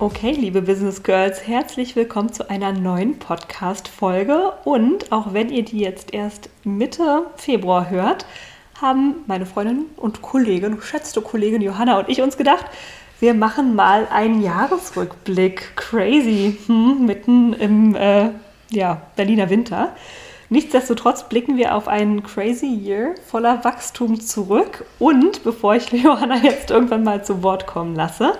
Okay, liebe Business Girls, herzlich willkommen zu einer neuen Podcast-Folge. Und auch wenn ihr die jetzt erst Mitte Februar hört, haben meine Freundin und Kollegin, geschätzte Kollegin Johanna und ich uns gedacht, wir machen mal einen Jahresrückblick. Crazy, hm, mitten im äh, ja, Berliner Winter. Nichtsdestotrotz blicken wir auf einen crazy Year voller Wachstum zurück. Und bevor ich Johanna jetzt irgendwann mal zu Wort kommen lasse,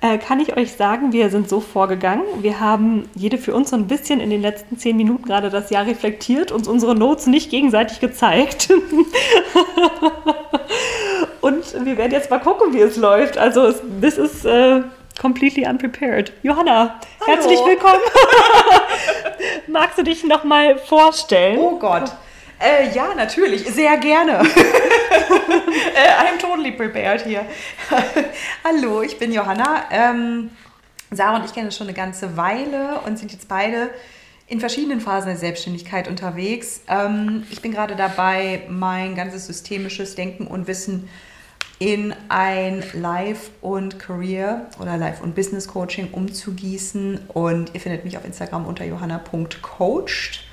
äh, kann ich euch sagen, wir sind so vorgegangen. Wir haben jede für uns so ein bisschen in den letzten zehn Minuten gerade das Jahr reflektiert, uns unsere Notes nicht gegenseitig gezeigt. Und wir werden jetzt mal gucken, wie es läuft. Also, this is uh, completely unprepared. Johanna, Hallo. herzlich willkommen. Magst du dich nochmal vorstellen? Oh Gott. Äh, ja, natürlich, sehr gerne. äh, I'm totally prepared hier. Hallo, ich bin Johanna. Ähm, Sarah und ich kennen uns schon eine ganze Weile und sind jetzt beide in verschiedenen Phasen der Selbstständigkeit unterwegs. Ähm, ich bin gerade dabei, mein ganzes systemisches Denken und Wissen in ein Life- und Career- oder Life- und Business-Coaching umzugießen. Und ihr findet mich auf Instagram unter johanna.coached,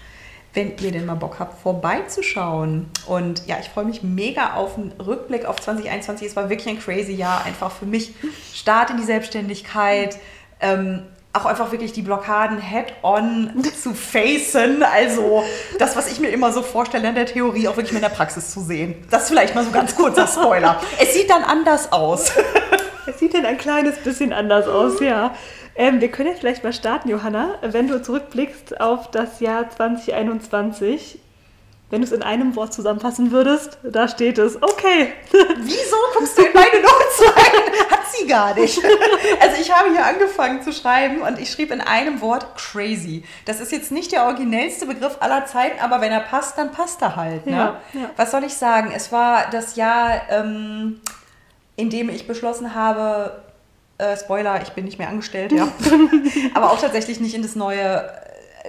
wenn ihr denn mal Bock habt, vorbeizuschauen. Und ja, ich freue mich mega auf einen Rückblick auf 2021. Es war wirklich ein crazy Jahr, einfach für mich. Start in die Selbstständigkeit. Ähm, auch einfach wirklich die Blockaden head-on zu facen. Also das, was ich mir immer so vorstelle in der Theorie, auch wirklich in der Praxis zu sehen. Das ist vielleicht mal so ganz kurzer Spoiler. es sieht dann anders aus. es sieht dann ein kleines bisschen anders aus, ja. Ähm, wir können ja vielleicht mal starten, Johanna. Wenn du zurückblickst auf das Jahr 2021, wenn du es in einem Wort zusammenfassen würdest, da steht es, okay. Wieso guckst du in meine Notes rein? Hat sie gar nicht. Also ich habe hier angefangen zu schreiben und ich schrieb in einem Wort crazy. Das ist jetzt nicht der originellste Begriff aller Zeiten, aber wenn er passt, dann passt er halt. Ne? Ja, ja. Was soll ich sagen? Es war das Jahr, ähm, in dem ich beschlossen habe, äh, Spoiler, ich bin nicht mehr angestellt, ja. aber auch tatsächlich nicht in das neue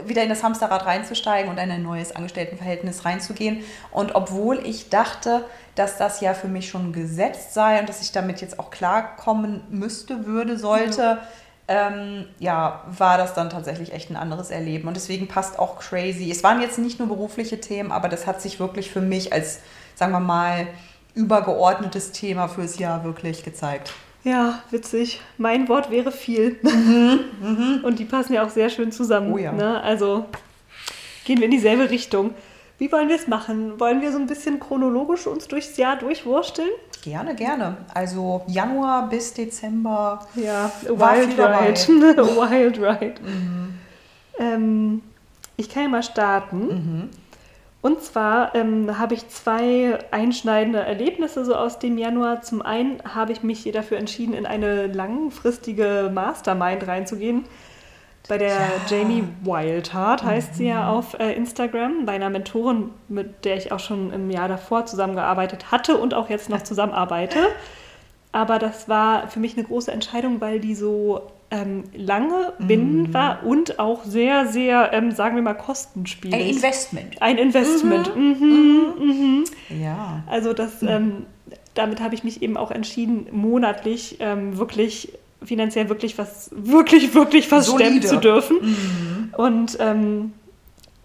wieder in das Hamsterrad reinzusteigen und in ein neues Angestelltenverhältnis reinzugehen. Und obwohl ich dachte, dass das ja für mich schon gesetzt sei und dass ich damit jetzt auch klarkommen müsste, würde, sollte, ja. Ähm, ja, war das dann tatsächlich echt ein anderes Erleben. Und deswegen passt auch crazy. Es waren jetzt nicht nur berufliche Themen, aber das hat sich wirklich für mich als, sagen wir mal, übergeordnetes Thema fürs Jahr wirklich gezeigt. Ja, witzig. Mein Wort wäre viel. Mhm, mhm. Und die passen ja auch sehr schön zusammen. Oh ja. Ne? Also gehen wir in dieselbe Richtung. Wie wollen wir es machen? Wollen wir so ein bisschen chronologisch uns durchs Jahr durchwursteln? Gerne, gerne. Also Januar bis Dezember. Ja, Wild Ride. Wild Ride. Mhm. Ähm, ich kann ja mal starten. Und zwar ähm, habe ich zwei einschneidende Erlebnisse so aus dem Januar. Zum einen habe ich mich dafür entschieden, in eine langfristige Mastermind reinzugehen. Bei der ja. Jamie Wildheart heißt mhm. sie ja mhm. auf äh, Instagram, bei einer Mentorin, mit der ich auch schon im Jahr davor zusammengearbeitet hatte und auch jetzt noch zusammenarbeite. Aber das war für mich eine große Entscheidung, weil die so ähm, lange bindend mm. war und auch sehr, sehr, ähm, sagen wir mal, kostenspielig. Ein Investment. Ein Investment. Mhm. Mhm. Mhm. Ja. Also das, ähm, damit habe ich mich eben auch entschieden, monatlich ähm, wirklich finanziell wirklich was, wirklich, wirklich was Solide. stemmen zu dürfen. Mhm. Und ähm,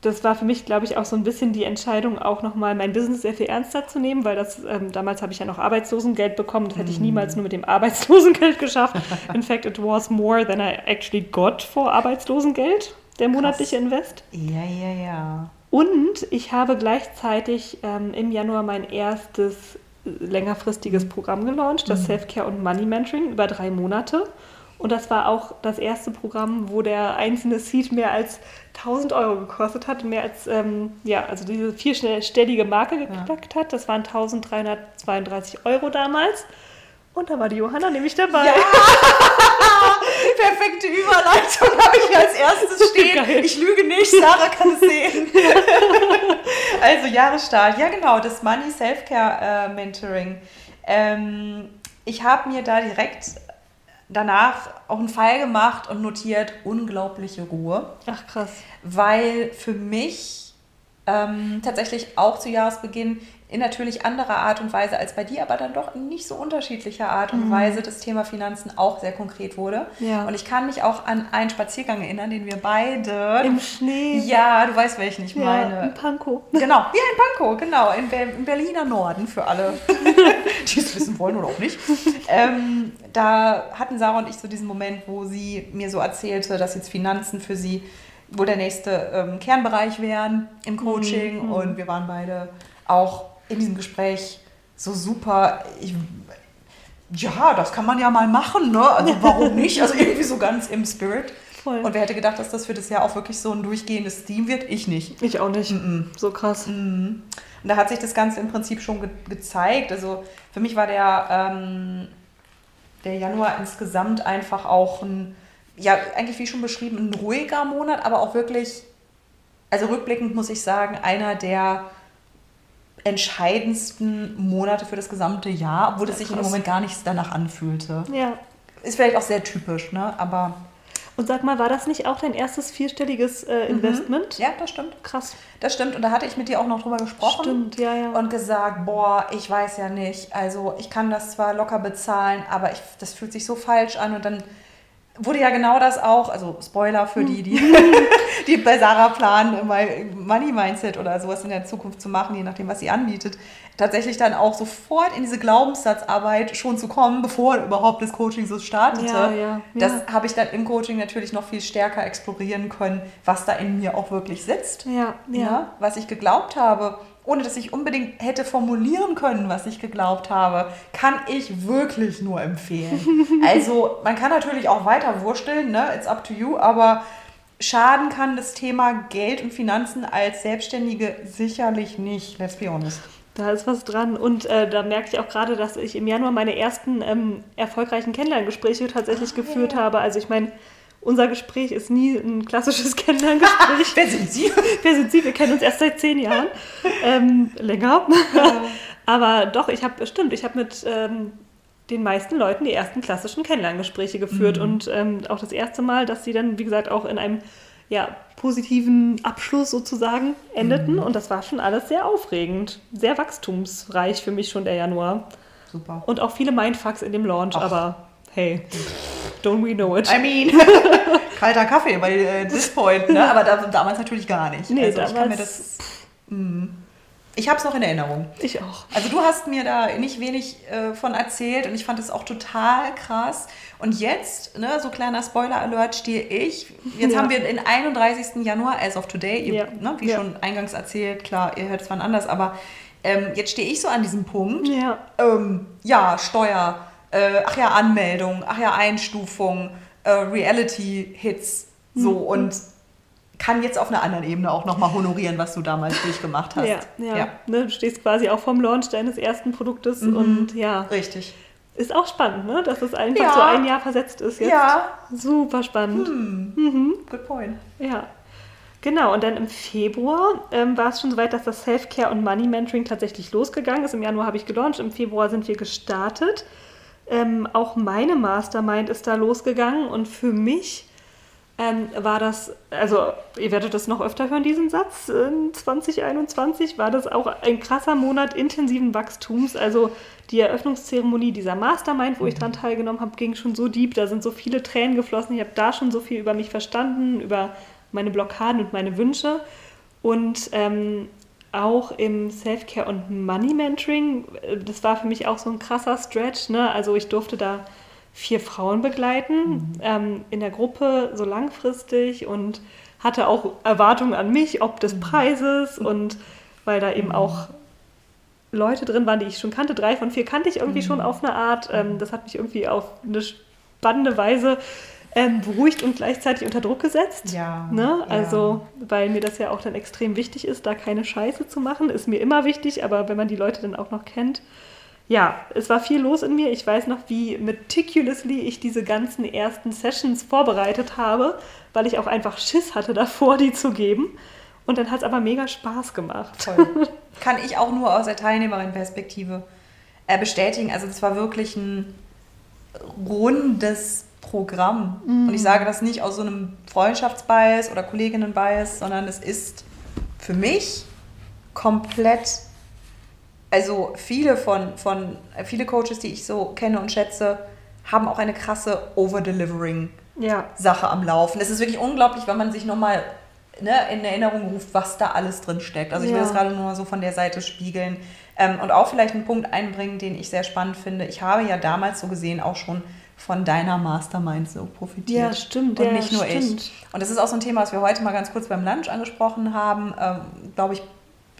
das war für mich, glaube ich, auch so ein bisschen die Entscheidung, auch nochmal mein Business sehr viel ernster zu nehmen, weil das ähm, damals habe ich ja noch Arbeitslosengeld bekommen. Das hätte ich mm. niemals nur mit dem Arbeitslosengeld geschafft. In fact, it was more than I actually got for Arbeitslosengeld, der monatliche Invest. Ja, ja, ja. Und ich habe gleichzeitig ähm, im Januar mein erstes längerfristiges Programm gelauncht, das mhm. Self-Care und Money Mentoring über drei Monate. Und das war auch das erste Programm, wo der einzelne Seed mehr als 1000 Euro gekostet hat, mehr als, ähm, ja, also diese vierstellige Marke geknackt ja. hat. Das waren 1332 Euro damals. Und da war die Johanna nämlich dabei. Ja. Perfekte Überleitung habe ich als erstes stehen. Geil. Ich lüge nicht, Sarah kann es sehen. also Jahresstart. Ja, genau, das Money Self-Care äh, Mentoring. Ähm, ich habe mir da direkt danach auch einen Fall gemacht und notiert unglaubliche Ruhe. Ach krass. Weil für mich ähm, tatsächlich auch zu Jahresbeginn in natürlich anderer Art und Weise als bei dir, aber dann doch in nicht so unterschiedlicher Art und mhm. Weise das Thema Finanzen auch sehr konkret wurde. Ja. Und ich kann mich auch an einen Spaziergang erinnern, den wir beide... Im Schnee. Ja, du weißt, welchen ich ja, meine. In Pankow. Genau, ja, in Pankow, genau, in Be im Berliner Norden für alle, die es wissen wollen oder auch nicht. Ähm, da hatten Sarah und ich so diesen Moment, wo sie mir so erzählte, dass jetzt Finanzen für sie wohl der nächste ähm, Kernbereich wären im Coaching mhm. und wir waren beide auch in diesem Gespräch so super. Ich, ja, das kann man ja mal machen, ne? Also warum nicht? Also irgendwie so ganz im Spirit. Voll. Und wer hätte gedacht, dass das für das Jahr auch wirklich so ein durchgehendes Theme wird? Ich nicht. Ich auch nicht. Mm -mm. So krass. Mm Und da hat sich das Ganze im Prinzip schon ge gezeigt. Also für mich war der, ähm, der Januar insgesamt einfach auch ein, ja, eigentlich wie schon beschrieben, ein ruhiger Monat, aber auch wirklich, also rückblickend muss ich sagen, einer der entscheidendsten Monate für das gesamte Jahr, obwohl es sich im Moment gar nichts danach anfühlte. Ja. Ist vielleicht auch sehr typisch, ne? Aber. Und sag mal, war das nicht auch dein erstes vierstelliges äh, mhm. Investment? Mhm. Ja, das stimmt. Krass. Das stimmt. Und da hatte ich mit dir auch noch drüber gesprochen. Stimmt, ja, ja. Und gesagt, boah, ich weiß ja nicht. Also ich kann das zwar locker bezahlen, aber ich, das fühlt sich so falsch an. Und dann wurde ja genau das auch, also Spoiler für die, die, die bei Sarah planen, Money Mindset oder sowas in der Zukunft zu machen, je nachdem, was sie anbietet, tatsächlich dann auch sofort in diese Glaubenssatzarbeit schon zu kommen, bevor überhaupt das Coaching so startete. Ja, ja, das habe ich dann im Coaching natürlich noch viel stärker explorieren können, was da in mir auch wirklich sitzt. Ja, ja. was ich geglaubt habe ohne dass ich unbedingt hätte formulieren können, was ich geglaubt habe, kann ich wirklich nur empfehlen. also man kann natürlich auch weiter wursteln, ne? it's up to you, aber schaden kann das Thema Geld und Finanzen als Selbstständige sicherlich nicht, let's be honest. Da ist was dran. Und äh, da merke ich auch gerade, dass ich im Januar meine ersten ähm, erfolgreichen Kennenlerngespräche tatsächlich ah, geführt habe. Also ich meine, unser Gespräch ist nie ein klassisches Kennenlerngespräch. Wer sind Sie? Wer sind Sie? Wir kennen uns erst seit zehn Jahren. Ähm, länger. Ja. Aber doch, ich habe, stimmt, ich habe mit ähm, den meisten Leuten die ersten klassischen Kennenlerngespräche geführt. Mhm. Und ähm, auch das erste Mal, dass sie dann, wie gesagt, auch in einem ja, positiven Abschluss sozusagen endeten. Mhm. Und das war schon alles sehr aufregend. Sehr wachstumsreich für mich schon der Januar. Super. Und auch viele Mindfucks in dem Launch, Ach. aber hey. Don't we know it? I mean, kalter Kaffee bei äh, this point, ne? aber da, damals natürlich gar nicht. Nee, also damals, ich kann mir das. Mh. Ich habe es noch in Erinnerung. Ich auch. Also du hast mir da nicht wenig äh, von erzählt und ich fand es auch total krass. Und jetzt, ne, so kleiner Spoiler-Alert, stehe ich. Jetzt ja. haben wir den 31. Januar, as of today, ihr, ja. ne, wie ja. schon eingangs erzählt, klar, ihr hört es wann anders, aber ähm, jetzt stehe ich so an diesem Punkt. Ja, ähm, ja Steuer äh, ach ja, Anmeldung, ach ja, Einstufung, äh, Reality-Hits, so mhm. und kann jetzt auf einer anderen Ebene auch nochmal honorieren, was du damals durchgemacht hast. Ja, ja. ja. Ne, du stehst quasi auch vom Launch deines ersten Produktes mhm. und ja. Richtig. Ist auch spannend, ne? dass es einfach ja. so ein Jahr versetzt ist jetzt. Ja. Super spannend. Hm. Mhm. Good point. Ja. Genau, und dann im Februar ähm, war es schon soweit, dass das Self-Care und Money Mentoring tatsächlich losgegangen ist. Im Januar habe ich gelauncht, im Februar sind wir gestartet. Ähm, auch meine Mastermind ist da losgegangen und für mich ähm, war das, also ihr werdet das noch öfter hören, diesen Satz, in 2021 war das auch ein krasser Monat intensiven Wachstums. Also die Eröffnungszeremonie dieser Mastermind, wo ich daran teilgenommen habe, ging schon so deep, da sind so viele Tränen geflossen. Ich habe da schon so viel über mich verstanden, über meine Blockaden und meine Wünsche. Und ähm, auch im Self-Care und Money Mentoring. Das war für mich auch so ein krasser Stretch. Ne? Also ich durfte da vier Frauen begleiten mhm. ähm, in der Gruppe so langfristig und hatte auch Erwartungen an mich, ob des Preises und weil da eben auch Leute drin waren, die ich schon kannte. Drei von vier kannte ich irgendwie schon auf eine Art. Ähm, das hat mich irgendwie auf eine spannende Weise ähm, beruhigt und gleichzeitig unter Druck gesetzt. Ja, Ne? ja. Also, weil mir das ja auch dann extrem wichtig ist, da keine Scheiße zu machen. Ist mir immer wichtig, aber wenn man die Leute dann auch noch kennt. Ja, es war viel los in mir. Ich weiß noch, wie meticulously ich diese ganzen ersten Sessions vorbereitet habe, weil ich auch einfach Schiss hatte davor, die zu geben. Und dann hat es aber mega Spaß gemacht. Toll. Kann ich auch nur aus der Teilnehmerin-Perspektive äh, bestätigen. Also es war wirklich ein rundes Programm. Und ich sage das nicht aus so einem Freundschaftsbias oder Kolleginnenbias, sondern es ist für mich komplett, also viele von, von viele Coaches, die ich so kenne und schätze, haben auch eine krasse Over-Delivering Ja, Sache am Laufen. Es ist wirklich unglaublich, wenn man sich nochmal ne, in Erinnerung ruft, was da alles drin steckt. Also ich will Ja. das gerade nur mal so von der Seite spiegeln. Ähm, und auch vielleicht einen Punkt einbringen, den ich sehr spannend finde. Ich habe ja damals so gesehen auch schon von deiner Mastermind so profitiert. Ja, stimmt, Und ja, nicht nur stimmt. ich. Und das ist auch so ein Thema, was wir heute mal ganz kurz beim Lunch angesprochen haben. Ähm, Glaube ich,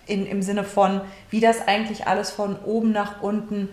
in, im Sinne von, wie das eigentlich alles von oben nach unten,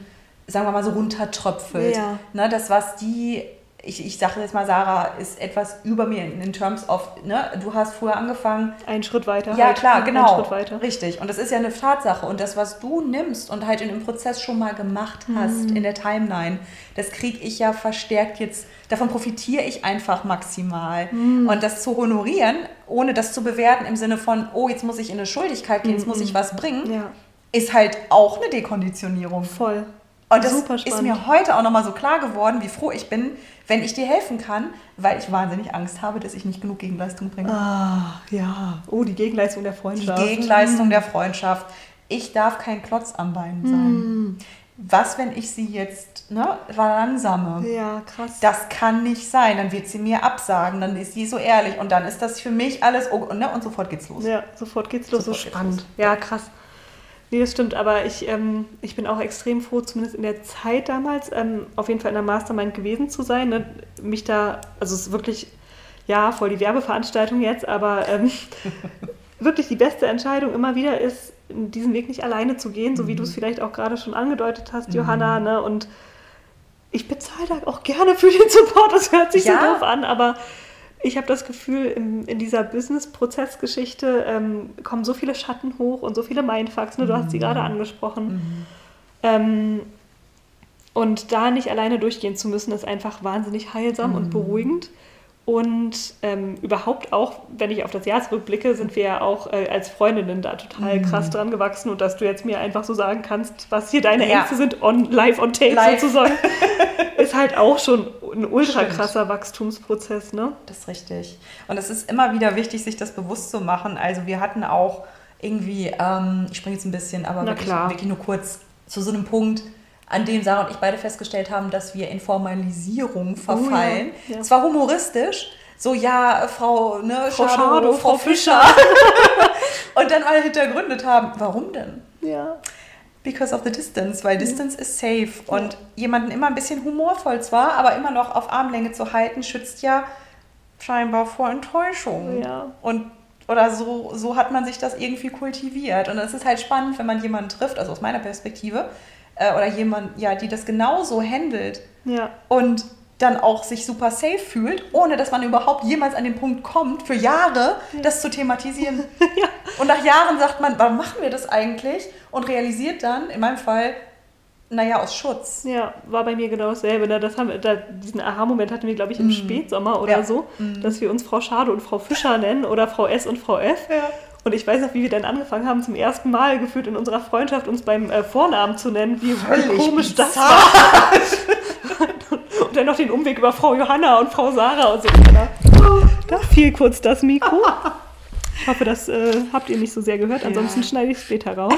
sagen wir mal so runtertröpfelt. Ja. Ne, das, was die, ich, ich sage jetzt mal, Sarah ist etwas über mir in, in terms of, ne, du hast früher angefangen, einen Schritt weiter. ja, halt. klar, Einen genau. Schritt weiter. Richtig. Und das ist ja eine Tatsache. Und das, was du nimmst und halt in dem Prozess schon mal gemacht hast, Mhm. in der Timeline, das kriege ich ja verstärkt jetzt, davon profitiere ich einfach maximal. Mhm. Und das zu honorieren, ohne das zu bewerten im Sinne von, oh, jetzt muss ich in eine Schuldigkeit gehen, jetzt muss ich was bringen, Mhm. Ja, ist halt auch eine Dekonditionierung. voll. Und das ist mir heute auch nochmal so klar geworden, wie froh ich bin, wenn ich dir helfen kann, weil ich wahnsinnig Angst habe, dass ich nicht genug Gegenleistung bringe. Ah, ja. Oh, die Gegenleistung der Die Freundschaft. Gegenleistung der Freundschaft. Ich darf kein Klotz am Bein sein. Hm. Was, wenn ich sie jetzt ne, verlangsame? Ja, krass. Das kann nicht sein. Dann wird sie mir absagen. Dann ist sie so ehrlich. Und dann ist das für mich alles. Oh, ne, und sofort geht's los. Ja, sofort geht's los. Sofort so spannend. los. Ja, krass. Nee, das stimmt, aber ich, ähm, ich bin auch extrem froh, zumindest in der Zeit damals, ähm, auf jeden Fall in der Mastermind gewesen zu sein. Ne? Mich da, also es ist wirklich, ja, voll die Werbeveranstaltung jetzt, aber ähm, wirklich die beste Entscheidung immer wieder ist, diesen Weg nicht alleine zu gehen, so wie du es vielleicht auch gerade schon angedeutet hast, Johanna. Ne? Und ich bezahle da auch gerne für den Support, das hört sich Ja. so doof an, aber ich habe das Gefühl, in, in dieser Business-Prozessgeschichte ähm, kommen so viele Schatten hoch und so viele Mindfucks. Ne? Du hast sie gerade angesprochen. Ähm, und da nicht alleine durchgehen zu müssen, ist einfach wahnsinnig heilsam und beruhigend. Und ähm, überhaupt auch, wenn ich auf das Jahr zurückblicke, sind wir ja auch äh, als Freundinnen da total krass dran gewachsen. Und dass du jetzt mir einfach so sagen kannst, was hier deine Ja. Ängste sind, on, live on tape Live. sozusagen, ist halt auch schon ein ultra Stimmt. krasser Wachstumsprozess. Ne? Das ist richtig. Und es ist immer wieder wichtig, sich das bewusst zu machen. Also wir hatten auch irgendwie, ähm, ich springe jetzt ein bisschen, aber wirklich, wirklich nur kurz zu so einem Punkt, an dem Sarah und ich beide festgestellt haben, dass wir in Formalisierung verfallen. Oh ja, ja. Es war humoristisch. So, ja, Frau, ne, Frau Schado, Schado, Frau Frau Fischer. und dann alle hintergründet haben, warum denn? Ja. Because of the distance, weil Distance is safe. Und jemanden immer ein bisschen humorvoll zwar, aber immer noch auf Armlänge zu halten, schützt ja scheinbar vor Enttäuschung. Ja. Und oder so, so hat man sich das irgendwie kultiviert. Und es ist halt spannend, wenn man jemanden trifft, also aus meiner Perspektive, äh, oder jemand, ja, die das genauso handelt Ja. und dann auch sich super safe fühlt, ohne dass man überhaupt jemals an den Punkt kommt, für Jahre das zu thematisieren. Und nach Jahren sagt man, warum machen wir das eigentlich? Und realisiert dann, in meinem Fall, naja, aus Schutz. Ja, war bei mir genau dasselbe. Ne? Das haben, da, diesen Aha-Moment hatten wir, glaube ich, im Spätsommer oder Ja. so, dass wir uns Frau Schade und Frau Fischer nennen oder Frau S und Frau F. Ja. Und ich weiß noch, wie wir dann angefangen haben, zum ersten Mal gefühlt in unserer Freundschaft uns beim äh, Vornamen zu nennen, wie, wie komisch das bizarr. war. und dann noch den Umweg über Frau Johanna und Frau Sarah und so. Da, da fiel kurz das Mikro. Ich hoffe, das äh, habt ihr nicht so sehr gehört, ansonsten Ja. schneide ich es später raus.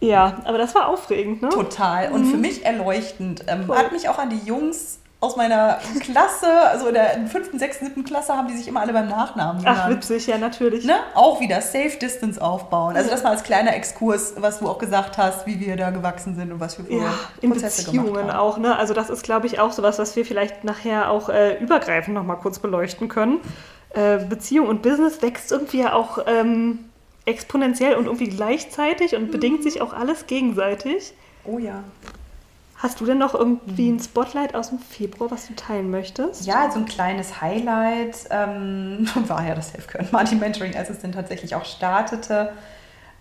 Ja, aber das war aufregend, ne? Total. Und für mich erleuchtend. Ähm, Voll. hat mich auch an die Jungs aus meiner Klasse, also in der fünften, sechsten, siebten Klasse, haben die sich immer alle beim Nachnamen genannt. Ach, witzig, ja, natürlich. Ne? Auch wieder Safe Distance aufbauen. Also das mal als kleiner Exkurs, was du auch gesagt hast, wie wir da gewachsen sind und was wir für Ja, in Prozesse Beziehungen gemacht haben. auch, ne? Also das ist, glaube ich, auch sowas, was wir vielleicht nachher auch äh, übergreifend nochmal kurz beleuchten können. äh, Beziehung und Business wächst irgendwie ja auch ähm, exponentiell und irgendwie gleichzeitig und bedingt sich auch alles gegenseitig. Oh ja. Hast du denn noch irgendwie ein Spotlight aus dem Februar, was du teilen möchtest? Ja, so ein kleines Highlight ähm, war ja das Self-Care Martin Mentoring, denn tatsächlich auch startete.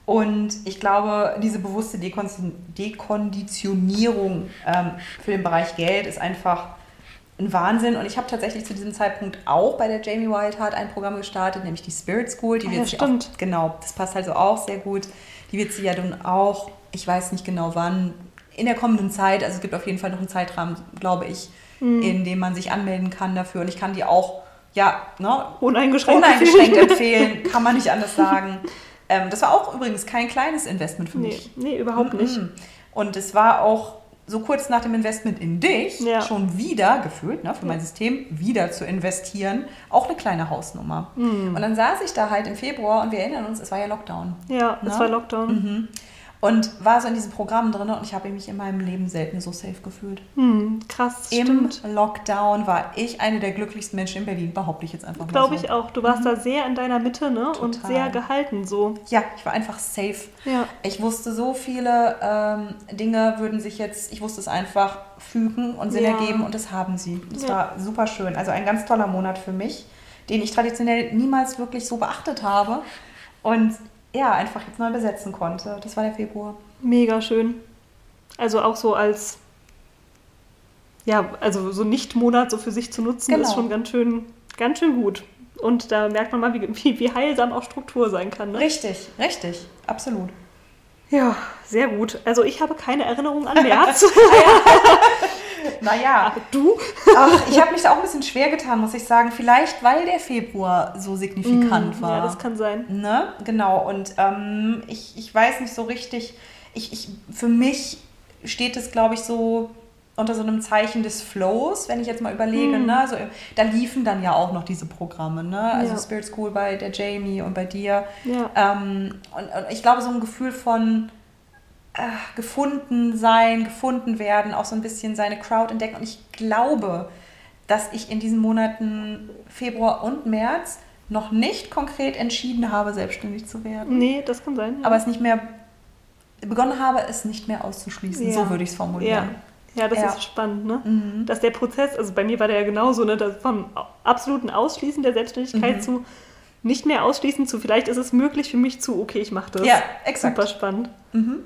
Und ich glaube, diese bewusste Dekonditionierung ähm, für den Bereich Geld ist einfach ein Wahnsinn. Und ich habe tatsächlich zu diesem Zeitpunkt auch bei der Jamie Wildheart ein Programm gestartet, nämlich die Spirit School. Die Ah, wird ja, stimmt. Auch, genau, das passt also auch sehr gut. Die wird sie ja dann auch, ich weiß nicht genau wann, in der kommenden Zeit, also es gibt auf jeden Fall noch einen Zeitrahmen, glaube ich, Mhm. in dem man sich anmelden kann dafür. Und ich kann die auch, ja, ne, Uneingeschränkt. uneingeschränkt empfehlen, kann man nicht anders sagen. Ähm, das war auch übrigens kein kleines Investment für Nee, mich. nee, überhaupt nicht. Und es war auch so kurz nach dem Investment in dich Ja. schon wieder gefühlt, ne, für mein System wieder zu investieren, auch eine kleine Hausnummer. Mhm. Und dann saß ich da halt im Februar und wir erinnern uns, es war ja Lockdown. Ja, es Na? war Lockdown. Mhm. Und war so in diesem Programm drin und ich habe mich in meinem Leben selten so safe gefühlt. Hm, krass, Im stimmt. Lockdown war ich eine der glücklichsten Menschen in Berlin, behaupte ich jetzt einfach mal Glaube so. ich auch. Du warst da sehr in deiner Mitte, ne? Und Total. sehr gehalten so. Ja, ich war einfach safe. Ja. Ich wusste so viele ähm, Dinge würden sich jetzt, ich wusste es einfach fügen und Sinn Ja. ergeben und das haben sie. Das Ja. war super schön. Also ein ganz toller Monat für mich, den ich traditionell niemals wirklich so beachtet habe und ja, einfach jetzt neu besetzen konnte. Das war der Februar. Mega schön. Also auch so als, ja, also so Nicht-Monat so für sich zu nutzen, Genau. ist schon ganz schön, ganz schön gut. Und da merkt man mal, wie, wie, wie heilsam auch Struktur sein kann. Ne? Richtig, richtig, absolut. Ja, sehr gut. Also ich habe keine Erinnerung an März. Naja, du? ach, ich habe mich da auch ein bisschen schwer getan, muss ich sagen. Vielleicht, weil der Februar so signifikant war. Mm, Ja, das kann sein. Ne? Genau, und ähm, ich, ich weiß nicht so richtig, ich, ich, für mich steht es, glaube ich, so unter so einem Zeichen des Flows, wenn ich jetzt mal überlege, Hm. ne? also, da liefen dann ja auch noch diese Programme, ne? also Ja. Spirit School bei der Jamie und bei dir. Ja. Ähm, und, und ich glaube, so ein Gefühl von äh, gefunden sein, gefunden werden, auch so ein bisschen seine Crowd entdecken. Und ich glaube, dass ich in diesen Monaten Februar und März noch nicht konkret entschieden habe, selbstständig zu werden. Nee, das kann sein. Ja. Aber es nicht mehr begonnen habe, es nicht mehr auszuschließen. Ja. So würde ich es formulieren. ja, das Ja. ist spannend, ne? Mhm. Dass der Prozess, also bei mir war der ja genauso, ne, das vom absoluten Ausschließen der Selbstständigkeit Mhm. zu nicht mehr ausschließen zu, vielleicht ist es möglich für mich zu, okay, ich mache das. Ja, exakt. Super spannend. Mhm.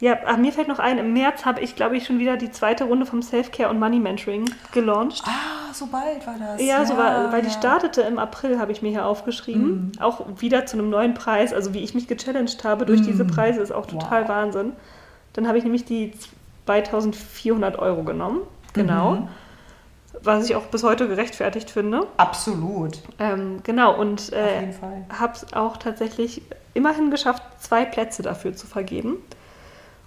Ja, ach, mir fällt noch ein, im März habe ich, glaube ich, schon wieder die zweite Runde vom Self-Care und Money Mentoring gelauncht. Ah, so bald war das. Ja, so war, weil die ja. startete im April, habe ich mir hier aufgeschrieben. Mhm. Auch wieder zu einem neuen Preis. Also wie ich mich gechallenged habe durch diese Mhm. Preise, ist auch total Wow. Wahnsinn. Dann habe ich nämlich die 2400 Euro genommen. Genau. Mhm. Was ich auch bis heute gerechtfertigt finde. Absolut. Ähm, genau, und äh, habe es auch tatsächlich immerhin geschafft, zwei Plätze dafür zu vergeben.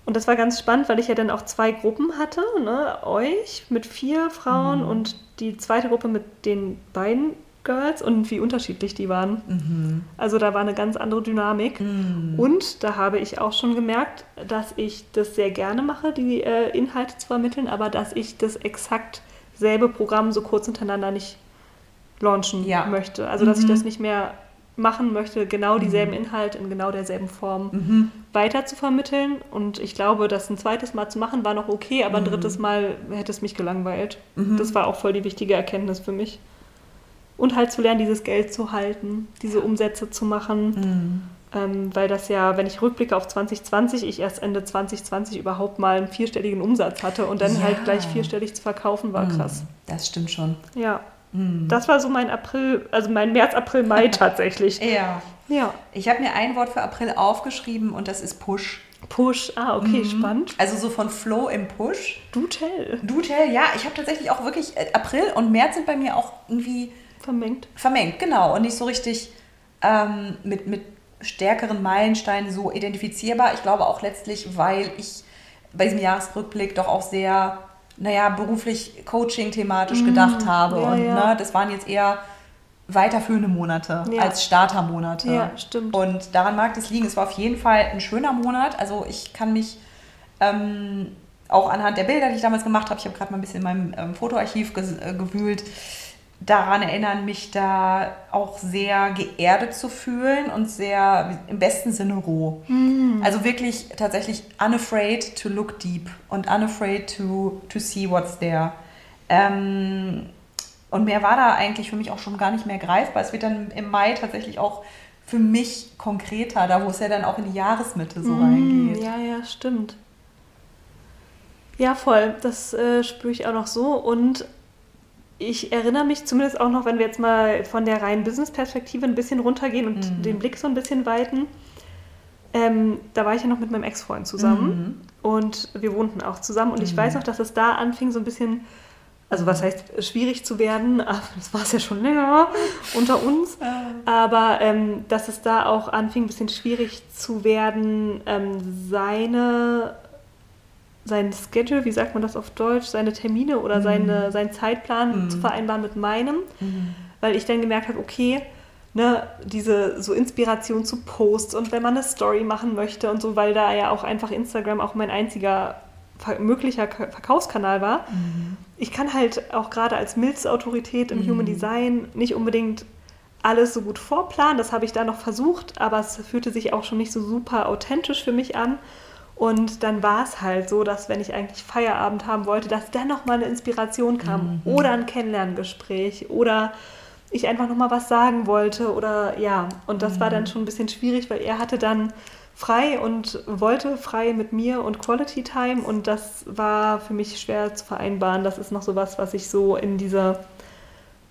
Und das war ganz spannend, weil ich ja dann auch zwei Gruppen hatte, ne? euch mit vier Frauen Mhm. und die zweite Gruppe mit den beiden Girls und wie unterschiedlich die waren. Mhm. Also da war eine ganz andere Dynamik. Mhm. Und da habe ich auch schon gemerkt, dass ich das sehr gerne mache, die äh, Inhalte zu vermitteln, aber dass ich das exakt selbe Programm so kurz hintereinander nicht launchen Ja. möchte. Also dass ich Mhm. das nicht mehr machen möchte, genau dieselben Inhalte in genau derselben Form Mhm. weiter zu vermitteln. Und ich glaube, das ein zweites Mal zu machen war noch okay, aber ein Mhm. drittes Mal hätte es mich gelangweilt. Mhm. Das war auch voll die wichtige Erkenntnis für mich. Und halt zu lernen, dieses Geld zu halten, diese Umsätze zu machen. Mhm. Ähm, weil das ja, wenn ich rückblicke auf 2020, ich erst Ende 2020 überhaupt mal einen vierstelligen Umsatz hatte und dann Ja. halt gleich vierstellig zu verkaufen, war krass. Das stimmt schon. Ja, Mhm. das war so mein April, also mein März, April, Mai tatsächlich. Ja. Ja. Ich habe mir ein Wort für April aufgeschrieben und das ist Push. Push, ah, okay, Mhm. spannend. Also so von Flow im Push. Du tell. Du, Tell, ja, ich habe tatsächlich auch wirklich, äh, April und März sind bei mir auch irgendwie Vermengt. vermengt, genau. Und nicht so richtig ähm, mit, mit stärkeren Meilensteinen so identifizierbar. Ich glaube auch letztlich, weil ich bei diesem Jahresrückblick doch auch sehr, naja, beruflich Coaching-thematisch gedacht habe. Mm, ja, und ja. Ne, das waren jetzt eher weiterführende Monate Ja. als Startermonate. Ja, stimmt. Und daran mag es liegen. Es war auf jeden Fall ein schöner Monat. Also ich kann mich ähm, auch anhand der Bilder, die ich damals gemacht habe, ich habe gerade mal ein bisschen in meinem ähm, Fotoarchiv äh, gewühlt, daran erinnern, mich da auch sehr geerdet zu fühlen und sehr im besten Sinne roh. Hm. Also wirklich tatsächlich unafraid to look deep und unafraid to, to see what's there. Ähm, und mehr war da eigentlich für mich auch schon gar nicht mehr greifbar. Es wird dann im Mai tatsächlich auch für mich konkreter, da wo es ja dann auch in die Jahresmitte so reingeht. Ja, ja, stimmt. Ja, voll. Das äh, spüre ich auch noch so. Und ich erinnere mich zumindest auch noch, wenn wir jetzt mal von der reinen Business-Perspektive ein bisschen runtergehen und Mhm. den Blick so ein bisschen weiten. Ähm, da war ich ja noch mit meinem Ex-Freund zusammen und wir wohnten auch zusammen. Und ich Mhm. weiß noch, dass es da anfing, so ein bisschen, also was heißt äh, schwierig zu werden, das war es ja schon länger unter uns. Aber ähm, dass es da auch anfing, ein bisschen schwierig zu werden, ähm, seine, sein Schedule, wie sagt man das auf Deutsch, seine Termine oder Mhm. seine, seinen Zeitplan Mhm. zu vereinbaren mit meinem, Mhm. weil ich dann gemerkt habe, okay, ne, diese so Inspiration zu Posts und wenn man eine Story machen möchte und so, weil da ja auch einfach Instagram auch mein einziger möglicher Ka- Verkaufskanal war. Mhm. Ich kann halt auch gerade als Milz-Autorität im Mhm. Human Design nicht unbedingt alles so gut vorplanen. Das habe ich da noch versucht, aber es fühlte sich auch schon nicht so super authentisch für mich an. Und dann war es halt so, dass wenn ich eigentlich Feierabend haben wollte, dass dann noch mal eine Inspiration kam Mhm. oder ein Kennenlerngespräch oder ich einfach noch mal was sagen wollte oder ja. Und das war Mhm. dann schon ein bisschen schwierig, weil er hatte dann frei und wollte frei mit mir und Quality Time und das war für mich schwer zu vereinbaren. Das ist noch so was, was ich so in dieser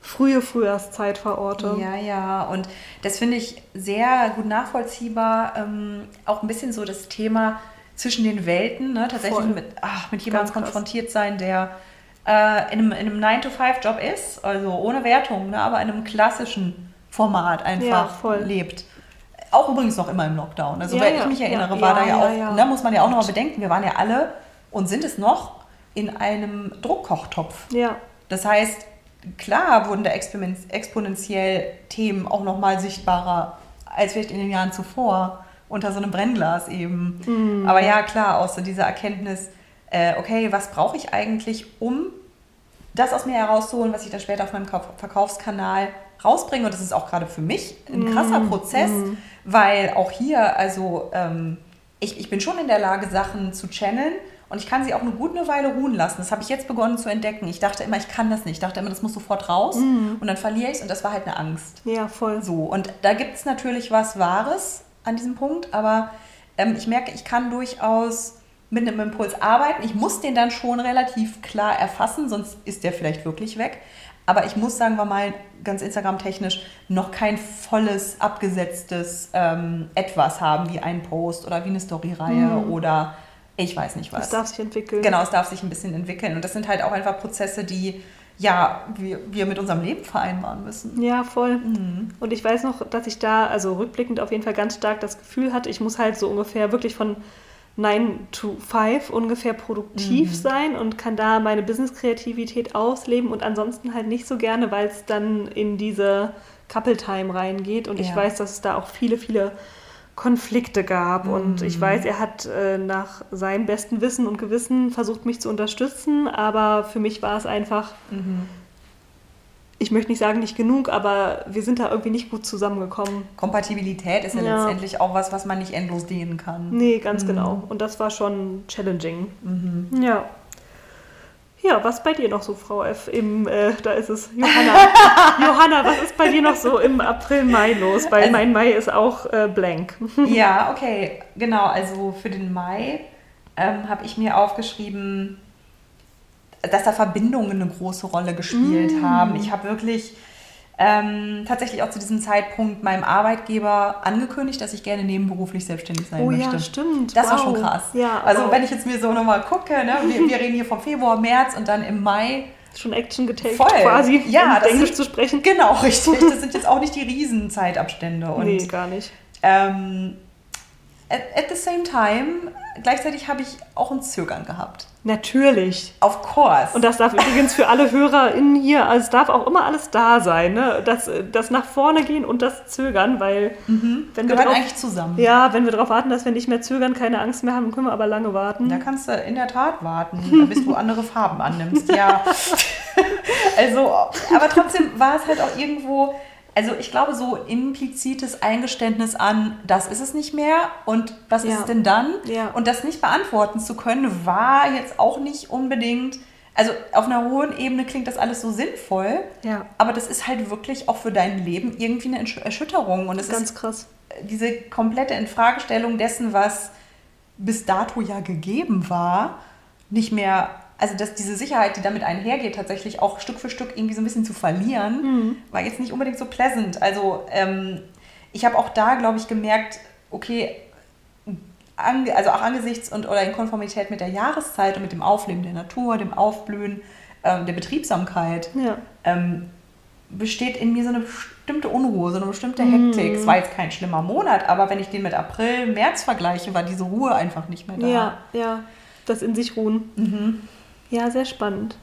frühe Frühjahrszeit verorte. Ja, ja, und das finde ich sehr gut nachvollziehbar. Ähm, auch ein bisschen so das Thema zwischen den Welten, ne? tatsächlich Voll. mit, ach, mit jemandem konfrontiert sein, der äh, in einem, in einem 9-to-5-Job ist, also ohne Wertung, ne? aber in einem klassischen Format einfach Ja, lebt. Auch übrigens noch immer im Lockdown. Also, Ja, wenn ja, ich mich erinnere, war da ja, auch. Ne, muss man ja auch nochmal bedenken, wir waren ja alle und sind es noch in einem Druckkochtopf. Ja, Das heißt, klar wurden da exponen- exponentiell Themen auch nochmal sichtbarer als vielleicht in den Jahren zuvor, unter so einem Brennglas eben. Mhm. Aber ja, klar, auch so diese Erkenntnis, äh, okay, was brauche ich eigentlich, um das aus mir herauszuholen, was ich dann später auf meinem Kauf- Verkaufskanal rausbringe. Und das ist auch gerade für mich ein Mhm. krasser Prozess, weil auch hier, also ähm, ich, ich bin schon in der Lage, Sachen zu channeln und ich kann sie auch eine gute Weile ruhen lassen. Das habe ich jetzt begonnen zu entdecken. Ich dachte immer, ich kann das nicht. Ich dachte immer, das muss sofort raus und dann verliere ich es und das war halt eine Angst. ja, voll. So, und da gibt es natürlich was Wahres an diesem Punkt, aber ähm, ich merke, ich kann durchaus mit einem Impuls arbeiten. Ich muss den dann schon relativ klar erfassen, sonst ist der vielleicht wirklich weg. Aber ich muss sagen wir mal, ganz Instagram-technisch noch kein volles, abgesetztes ähm, Etwas haben, wie ein Post oder wie eine Story-Reihe oder ich weiß nicht was. Das darf sich entwickeln. Genau, es darf sich ein bisschen entwickeln. Und das sind halt auch einfach Prozesse, die ja, wir, wir mit unserem Leben vereinbaren müssen. Ja, voll. Mhm. Und ich weiß noch, dass ich da, also rückblickend auf jeden Fall ganz stark das Gefühl hatte, ich muss halt so ungefähr wirklich von 9 to 5 ungefähr produktiv Mhm. sein und kann da meine Business-Kreativität ausleben und ansonsten halt nicht so gerne, weil es dann in diese Couple-Time reingeht. Und ich Ja. weiß, dass es da auch viele, viele Konflikte gab. Und ich Mhm. weiß, er hat äh, nach seinem besten Wissen und Gewissen versucht, mich zu unterstützen, aber für mich war es einfach Mhm. ich möchte nicht sagen nicht genug, aber wir sind da irgendwie nicht gut zusammengekommen. Kompatibilität ist ja, Ja. letztendlich auch was, was man nicht endlos dehnen kann. Nee, ganz genau. Und das war schon challenging. Mhm. Ja. Ja, was bei dir noch so, Frau F? Im, äh, da ist es, Johanna. Johanna, was ist bei dir noch so im April, Mai los? Weil Also- mein Mai ist auch äh, blank. Ja, okay, genau. Also für den Mai ähm, habe ich mir aufgeschrieben, dass da Verbindungen eine große Rolle gespielt Mm. haben. Ich habe wirklich ähm, tatsächlich auch zu diesem Zeitpunkt meinem Arbeitgeber angekündigt, dass ich gerne nebenberuflich selbstständig sein Oh möchte. ja, stimmt. Das war Wow. schon krass. Ja, also wow. wenn ich jetzt mir so nochmal gucke, ne, wir, wir reden hier vom Februar, März und dann im Mai schon Action getaped Voll. quasi, Ja, um das Englisch sind- zu sprechen. Genau, richtig. Das sind jetzt auch nicht die Riesenzeitabstände. Und nee, gar nicht. ähm, at, at the same time, gleichzeitig habe ich auch ein Zögern gehabt. Natürlich. Of course. Und das darf übrigens für alle HörerInnen hier, also es darf auch immer alles da sein, ne? Das, das nach vorne gehen und das Zögern, weil wenn wir gehört drauf, eigentlich zusammen. ja, wenn wir darauf warten, dass wir nicht mehr zögern, keine Angst mehr haben, können wir aber lange warten. Da kannst du in der Tat warten, bis du andere Farben annimmst. Ja. Also, aber trotzdem war es halt auch irgendwo, also ich glaube, so implizites Eingeständnis an, das ist es nicht mehr und was Ja. ist denn dann? Ja. Und das nicht beantworten zu können, war jetzt auch nicht unbedingt, also auf einer hohen Ebene klingt das alles so sinnvoll, Ja, aber das ist halt wirklich auch für dein Leben irgendwie eine Ersch- Erschütterung und es ganz ist krass. diese komplette Infragestellung dessen, was bis dato ja gegeben war, nicht mehr, also dass diese Sicherheit, die damit einhergeht, tatsächlich auch Stück für Stück irgendwie so ein bisschen zu verlieren, war jetzt nicht unbedingt so pleasant. Also ähm, ich habe auch da, glaube ich, gemerkt, okay, ange, also auch angesichts und oder in Konformität mit der Jahreszeit und mit dem Aufleben der Natur, dem Aufblühen, ähm, der Betriebsamkeit, Ja. ähm, besteht in mir so eine bestimmte Unruhe, so eine bestimmte Hektik. Mhm. Es war jetzt kein schlimmer Monat, aber wenn ich den mit April, März vergleiche, war diese Ruhe einfach nicht mehr da. Ja, ja. Das in sich ruhen. Ja, sehr spannend.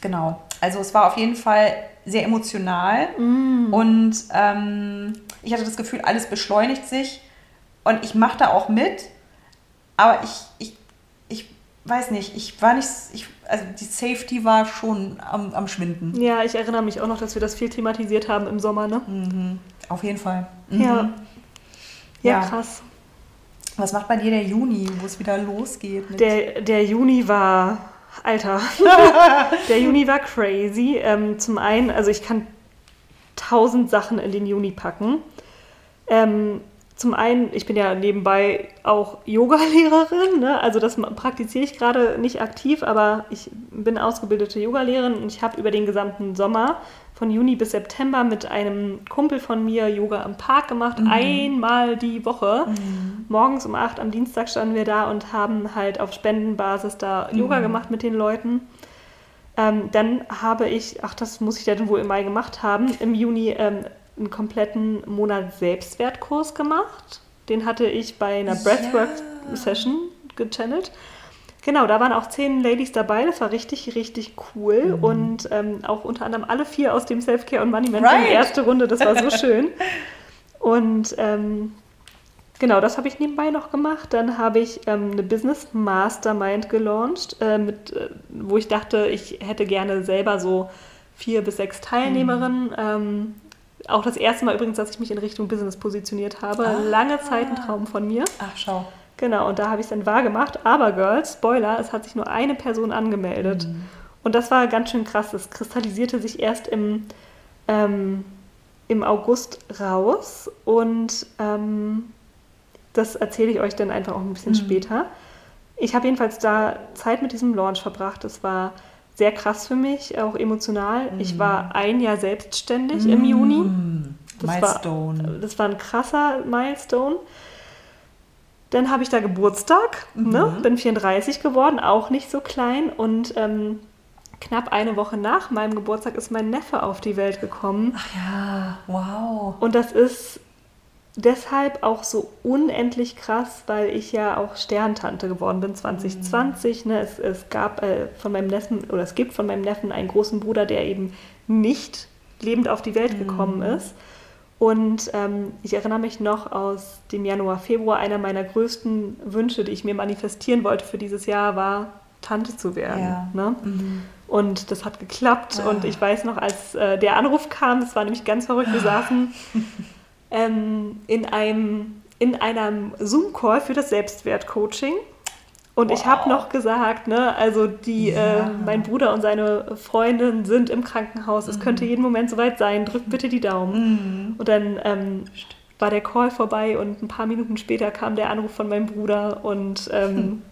Genau. Also es war auf jeden Fall sehr emotional Mhm. und ähm, ich hatte das Gefühl, alles beschleunigt sich und ich mache da auch mit, aber ich, ich, ich weiß nicht, ich war nicht, ich, also die Safety war schon am, am Schwinden. Ja, ich erinnere mich auch noch, dass wir das viel thematisiert haben im Sommer, ne? Mhm. Auf jeden Fall. Ja. Mhm. ja. Ja. krass. Was macht bei dir der Juni, wo es wieder losgeht? Der, der Juni war, Alter, der Juni war crazy. Ähm, zum einen, also ich kann tausend Sachen in den Juni packen. Ähm, zum einen, ich bin ja nebenbei auch Yoga-Lehrerin, ne? also das praktiziere ich gerade nicht aktiv, aber ich bin ausgebildete Yoga-Lehrerin und ich habe über den gesamten Sommer von Juni bis September mit einem Kumpel von mir Yoga im Park gemacht, einmal die Woche. Morgens um acht am Dienstag standen wir da und haben halt auf Spendenbasis da Yoga gemacht mit den Leuten. Ähm, dann habe ich, ach, das muss ich ja dann wohl im Mai gemacht haben, im Juni ähm, einen kompletten Monat Selbstwertkurs gemacht. Den hatte ich bei einer Breathwork-Session gechannelt. Genau, da waren auch zehn Ladies dabei. Das war richtig, richtig cool. Und ähm, auch unter anderem alle vier aus dem Self-Care und Money Mentoring. Right. Erste Runde, das war so schön. Und ähm, genau, das habe ich nebenbei noch gemacht. Dann habe ich ähm, eine Business Mastermind gelauncht, äh, mit, äh, wo ich dachte, ich hätte gerne selber so vier bis sechs Teilnehmerinnen. Ähm, auch das erste Mal übrigens, dass ich mich in Richtung Business positioniert habe. Ah. Lange Zeit ein Traum von mir. Ach, schau. Genau, und da habe ich es dann wahr gemacht. Aber Girls, Spoiler, es hat sich nur eine Person angemeldet. Und das war ganz schön krass. Es kristallisierte sich erst im, ähm, im August raus. Und ähm, das erzähle ich euch dann einfach auch ein bisschen später. Ich habe jedenfalls da Zeit mit diesem Launch verbracht. Es war sehr krass für mich, auch emotional. Ich war ein Jahr selbstständig im Juni. Mm, Das Milestone. War, das war ein krasser Milestone. Dann habe ich da Geburtstag, ne? bin 34 geworden, auch nicht so klein. Und ähm, knapp eine Woche nach meinem Geburtstag ist mein Neffe auf die Welt gekommen. Ach ja, wow. Und das ist deshalb auch so unendlich krass, weil ich ja auch Sterntante geworden bin 2020. Ne? Es, es gab äh, von meinem Neffen, oder es gibt von meinem Neffen einen großen Bruder, der eben nicht lebend auf die Welt gekommen ist. Und ähm, ich erinnere mich noch aus dem Januar, Februar, einer meiner größten Wünsche, die ich mir manifestieren wollte für dieses Jahr, war, Tante zu werden. Ja. Ne? Mhm. Und das hat geklappt. Ah. Und ich weiß noch, als äh, der Anruf kam, das war nämlich ganz verrückt, wir saßen ähm, in, einem, in einem Zoom-Call für das Selbstwert-Coaching. Und ich habe Wow. noch gesagt, ne, also die, Ja. äh, mein Bruder und seine Freundin sind im Krankenhaus. Es könnte jeden Moment soweit sein. Drückt bitte die Daumen. Mhm. Und dann ähm, war der Call vorbei und ein paar Minuten später kam der Anruf von meinem Bruder und ähm,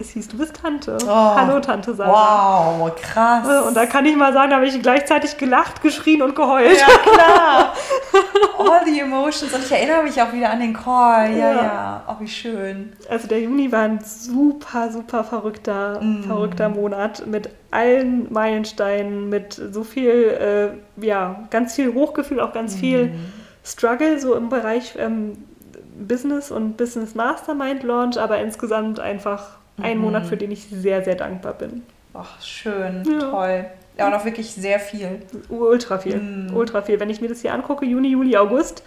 es, hieß, du bist Tante. Oh. Hallo Tante Sarah. Wow, krass. Und da kann ich mal sagen, da habe ich gleichzeitig gelacht, geschrien und geheult. ja, klar. All the emotions. Und ich erinnere mich auch wieder an den Call. Ja, Ja. ja. Oh, wie schön. Also der Juni war ein super, super verrückter, Mm. verrückter Monat mit allen Meilensteinen, mit so viel, äh, ja, ganz viel Hochgefühl, auch ganz viel Mm. Struggle, so im Bereich ähm, Business und Business Mastermind Launch, aber insgesamt einfach ein Mhm. Monat, für den ich sehr, sehr dankbar bin. Ach, schön. Ja. Toll. Ja, und auch wirklich sehr viel. Ultra viel, Mm. ultra viel. Wenn ich mir das hier angucke, Juni, Juli, August,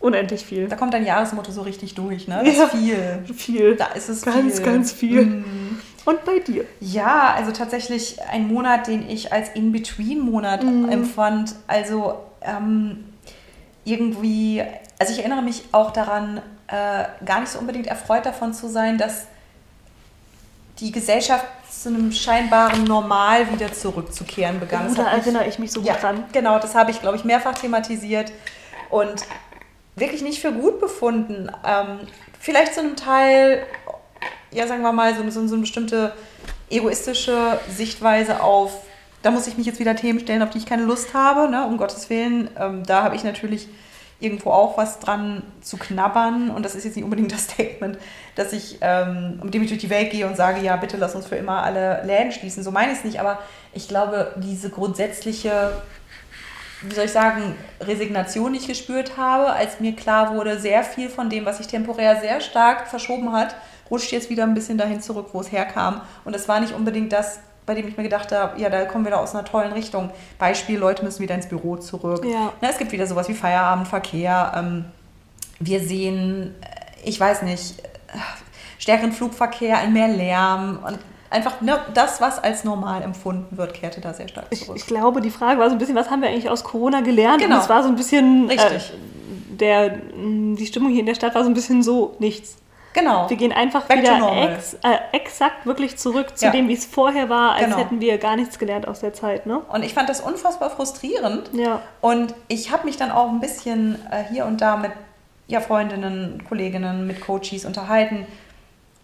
unendlich viel. Da kommt dein Jahresmotto so richtig durch, ne? Ja. Das ist viel. Viel. Da ist es Ganz, viel. ganz viel. Mm. Und bei dir? Ja, also tatsächlich ein Monat, den ich als In-Between-Monat Mhm. empfand. Also ähm, irgendwie, also ich erinnere mich auch daran, äh, gar nicht so unbedingt erfreut davon zu sein, dass die Gesellschaft zu einem scheinbaren Normal wieder zurückzukehren begann. Da erinnere ich mich so gut ja, dran. Genau, das habe ich, glaube ich, mehrfach thematisiert und wirklich nicht für gut befunden. Ähm, vielleicht zu einem Teil, ja, sagen wir mal, so, so, so eine bestimmte egoistische Sichtweise auf, da muss ich mich jetzt wieder Themen stellen, auf die ich keine Lust habe, ne, um Gottes Willen. Ähm, da habe ich natürlich irgendwo auch was dran zu knabbern und das ist jetzt nicht unbedingt das Statement, dass ich, ähm, mit dem ich durch die Welt gehe und sage, ja, bitte lass uns für immer alle Läden schließen. So meine ich es nicht, aber ich glaube, diese grundsätzliche wie soll ich sagen, Resignation, die ich gespürt habe, als mir klar wurde, sehr viel von dem, was sich temporär sehr stark verschoben hat, rutscht jetzt wieder ein bisschen dahin zurück, wo es herkam. Und das war nicht unbedingt das, bei dem ich mir gedacht habe, ja, da kommen wir da aus einer tollen Richtung. Beispiel, Leute müssen wieder ins Büro zurück. Ja. Na, es gibt wieder sowas wie Feierabendverkehr. Ähm, wir sehen, äh, ich weiß nicht, äh, stärkeren Flugverkehr, ein mehr Lärm und einfach ne, das, was als normal empfunden wird, kehrte da sehr stark Ich, zurück. ich glaube, die Frage war so ein bisschen, was haben wir eigentlich aus Corona gelernt? Genau. Und es war so ein bisschen, Richtig. Äh, der, die Stimmung hier in der Stadt war so ein bisschen so, nichts. Genau. Wir gehen einfach Back wieder ex, äh, exakt wirklich zurück zu Ja. dem, wie es vorher war, als Genau. hätten wir gar nichts gelernt aus der Zeit, ne? Und ich fand das unfassbar frustrierend. Ja. Und ich habe mich dann auch ein bisschen äh, hier und da mit ja, Freundinnen, Kolleginnen, mit Coaches unterhalten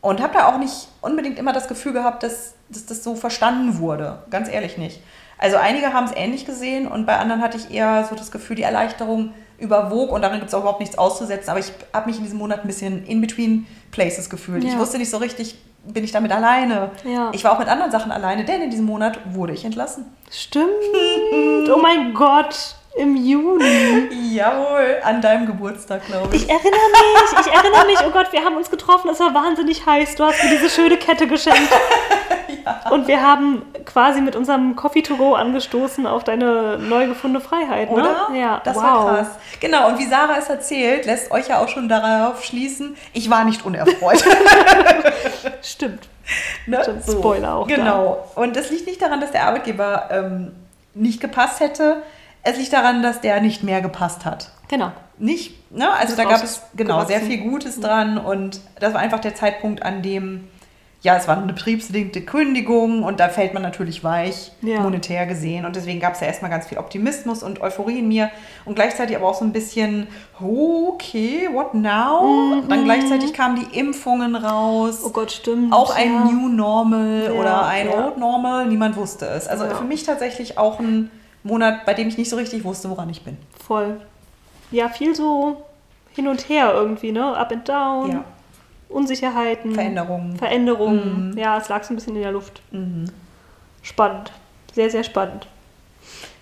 und habe da auch nicht unbedingt immer das Gefühl gehabt, dass, dass das so verstanden wurde. Ganz ehrlich nicht. Also einige haben es ähnlich gesehen und bei anderen hatte ich eher so das Gefühl, die Erleichterung überwog und darin gibt es auch überhaupt nichts auszusetzen. Aber ich habe mich in diesem Monat ein bisschen in between places gefühlt. Ich Ja. wusste nicht so richtig, bin ich damit alleine. Ja. Ich war auch mit anderen Sachen alleine, denn in diesem Monat wurde ich entlassen. Stimmt. oh mein Gott, im Juni. Jawohl, an deinem Geburtstag, glaube ich. Ich erinnere mich, ich erinnere mich, oh Gott, wir haben uns getroffen, es war wahnsinnig heiß. Du hast mir diese schöne Kette geschenkt. Und wir haben quasi mit unserem Coffee to go angestoßen auf deine neu gefundene Freiheit, ne? Oder? Ja, das wow. war krass. Genau, und wie Sarah es erzählt, lässt euch ja auch schon darauf schließen, ich war nicht unerfreut. Stimmt. ne? Stimmt, Spoiler auch da. Genau. Und das liegt nicht daran, dass der Arbeitgeber ähm, nicht gepasst hätte. Es liegt daran, dass der nicht mehr gepasst hat. Genau. Nicht, ne? Also da gab es genau sehr viel Gutes dran und das war einfach der Zeitpunkt, an dem, ja, es war eine betriebsbedingte Kündigung und da fällt man natürlich weich, Ja. monetär gesehen. Und deswegen gab es ja erstmal ganz viel Optimismus und Euphorie in mir und gleichzeitig aber auch so ein bisschen, okay, what now? Dann gleichzeitig kamen die Impfungen raus. Mhm. Oh Gott, stimmt. Auch ein ja. New Normal Ja, oder ein. Old Normal, niemand wusste es. Also Ja. für mich tatsächlich auch ein Monat, bei dem ich nicht so richtig wusste, woran ich bin. Voll. Ja, viel so hin und her irgendwie, ne? Up and down. Ja. Unsicherheiten. Veränderungen. Veränderungen. Mhm. Ja, es lag so ein bisschen in der Luft. Mhm. Spannend. Sehr, sehr spannend.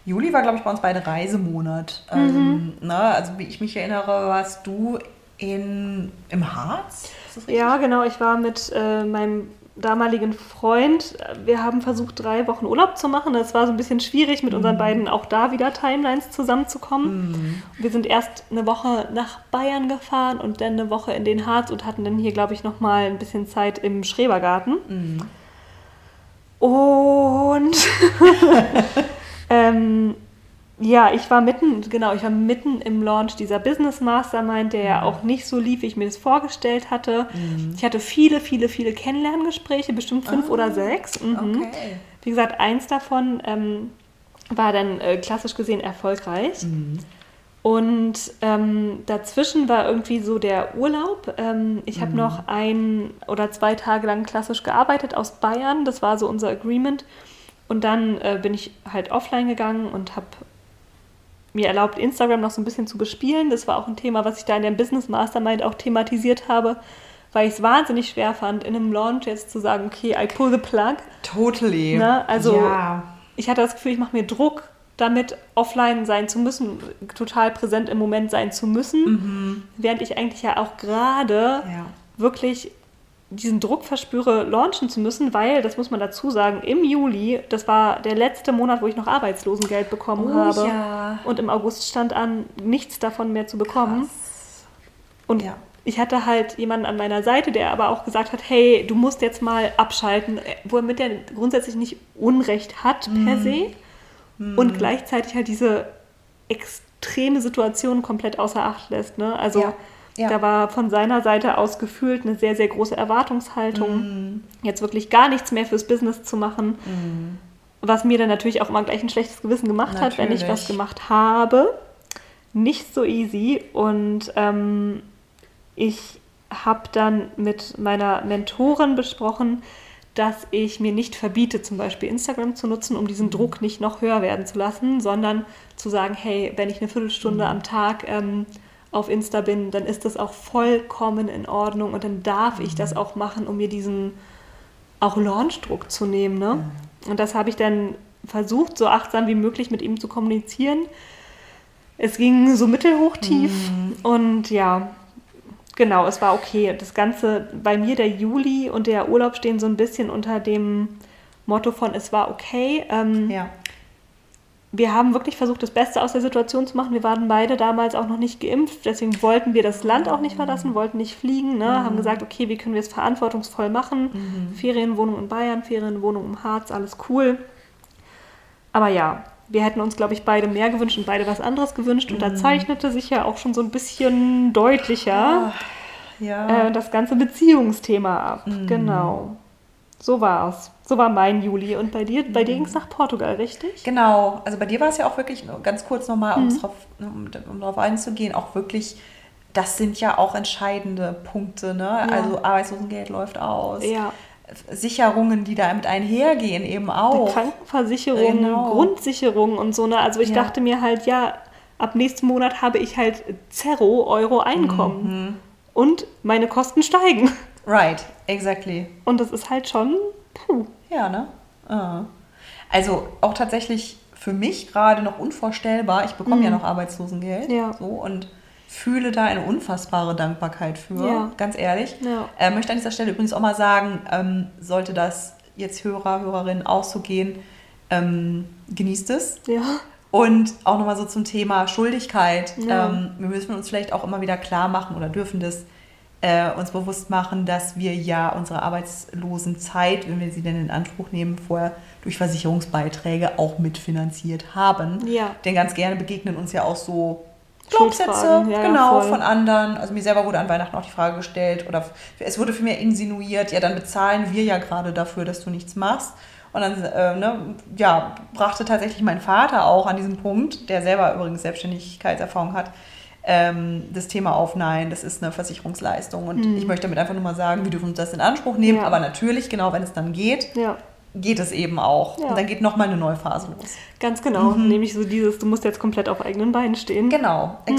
Juli war, glaube ich, bei uns beide Reisemonat. Mhm. Ähm, ne, also wie ich mich erinnere, warst du in, im Harz? Ja, genau. Ich war mit äh, meinem damaligen Freund. Wir haben versucht, drei Wochen Urlaub zu machen. Es war so ein bisschen schwierig, mit unseren beiden auch da wieder Timelines zusammenzukommen. Wir sind erst eine Woche nach Bayern gefahren und dann eine Woche in den Harz und hatten dann hier, glaube ich, noch mal ein bisschen Zeit im Schrebergarten. Und ähm, ja, ich war mitten, genau, ich war mitten im Launch dieser Business Mastermind, der ja auch nicht so lief, wie ich mir das vorgestellt hatte. Ich hatte viele, viele, viele Kennenlerngespräche, bestimmt fünf oder sechs. Mhm. Okay. Wie gesagt, eins davon ähm, war dann äh, klassisch gesehen erfolgreich. Und ähm, dazwischen war irgendwie so der Urlaub. Ähm, ich habe noch ein oder zwei Tage lang klassisch gearbeitet aus Bayern. Das war so unser Agreement. Und dann äh, bin ich halt offline gegangen und habe mir erlaubt, Instagram noch so ein bisschen zu bespielen. Das war auch ein Thema, was ich da in der Business Mastermind auch thematisiert habe, weil ich es wahnsinnig schwer fand, in einem Launch jetzt zu sagen, okay, I pull the plug. Totally. Ne? Also ja. ich hatte das Gefühl, ich mache mir Druck, damit offline sein zu müssen, total präsent im Moment sein zu müssen, während ich eigentlich ja auch gerade Ja. wirklich diesen Druck verspüre, launchen zu müssen, weil, das muss man dazu sagen, im Juli, das war der letzte Monat, wo ich noch Arbeitslosengeld bekommen Oh habe. ja. Und im August stand an, nichts davon mehr zu bekommen. Krass. Und Ja. ich hatte halt jemanden an meiner Seite, der aber auch gesagt hat, hey, du musst jetzt mal abschalten, womit er grundsätzlich nicht Unrecht hat per Mhm. se und gleichzeitig halt diese extreme Situation komplett außer Acht lässt. Ne? Also Ja, ja. da war von seiner Seite aus gefühlt eine sehr, sehr große Erwartungshaltung, Mhm. jetzt wirklich gar nichts mehr fürs Business zu machen. Was mir dann natürlich auch immer gleich ein schlechtes Gewissen gemacht hat, wenn ich Natürlich. was gemacht habe. Nicht so easy. Und ähm, ich habe dann mit meiner Mentorin besprochen, dass ich mir nicht verbiete, zum Beispiel Instagram zu nutzen, um diesen Druck nicht noch höher werden zu lassen, sondern zu sagen, hey, wenn ich eine Viertelstunde am Tag ähm, auf Insta bin, dann ist das auch vollkommen in Ordnung und dann darf ich das auch machen, um mir diesen auch Launchdruck zu nehmen. Ne? Und das habe ich dann versucht, so achtsam wie möglich mit ihm zu kommunizieren. Es ging so mittelhoch tief und ja, genau, es war okay. Das Ganze, bei mir der Juli und der Urlaub stehen so ein bisschen unter dem Motto von es war okay. Ähm, Ja. Wir haben wirklich versucht, das Beste aus der Situation zu machen. Wir waren beide damals auch noch nicht geimpft, deswegen wollten wir das Land auch nicht verlassen, wollten nicht fliegen, ne? haben gesagt, okay, wie können wir es verantwortungsvoll machen? Ferienwohnung in Bayern, Ferienwohnung im Harz, alles cool. Aber ja, wir hätten uns, glaube ich, beide mehr gewünscht und beide was anderes gewünscht. Und da zeichnete sich ja auch schon so ein bisschen deutlicher Ja. äh, das ganze Beziehungsthema ab. Genau. So war's. So war mein Juli. Und bei dir, bei dir ging es nach Portugal, richtig? Genau, also bei dir war es ja auch wirklich, ganz kurz nochmal, Mhm. um, drauf, um, um darauf einzugehen, auch wirklich, das sind ja auch entscheidende Punkte. Ne? Also Arbeitslosengeld läuft aus. Ja. Sicherungen, die da mit einhergehen, eben auch. Krankenversicherung, Genau. Grundsicherung und so. Ne? Also ich Ja. dachte mir halt, ja, ab nächsten Monat habe ich halt Zero Euro Einkommen. Mhm. Und meine Kosten steigen. Right, exactly. Und das ist halt schon, puh. Ja, ne? Ah. Also auch tatsächlich für mich gerade noch unvorstellbar. Ich bekomme ja noch Arbeitslosengeld. Mhm. Ja. So, und fühle da eine unfassbare Dankbarkeit für, Ja. ganz ehrlich. Ja. Äh, möchte an dieser Stelle übrigens auch mal sagen, ähm, sollte das jetzt Hörer, Hörerinnen auch so gehen, ähm, genießt es. Ja. Und auch nochmal so zum Thema Schuldigkeit. Ja. Ähm, wir müssen uns vielleicht auch immer wieder klar machen oder dürfen das äh, uns bewusst machen, dass wir ja unsere Arbeitslosenzeit, wenn wir sie denn in Anspruch nehmen, vorher durch Versicherungsbeiträge auch mitfinanziert haben. Ja. Denn ganz gerne begegnen uns ja auch so Glaubenssätze, ja, genau, voll. von anderen. Also mir selber wurde an Weihnachten auch die Frage gestellt oder es wurde für mich insinuiert, ja, dann bezahlen wir ja gerade dafür, dass du nichts machst. Und dann, äh, ne, ja, brachte tatsächlich mein Vater auch an diesem Punkt, der selber übrigens Selbstständigkeitserfahrung hat, ähm, das Thema auf, nein, das ist eine Versicherungsleistung. Und ich möchte damit einfach nur mal sagen, wir dürfen uns das in Anspruch nehmen, Mhm. Ja. aber natürlich, genau wenn es dann geht, Ja. geht es eben auch. Ja. Und dann geht nochmal eine neue Phase los. Ganz genau. Mhm. Nämlich so dieses, du musst jetzt komplett auf eigenen Beinen stehen. Genau, Mhm.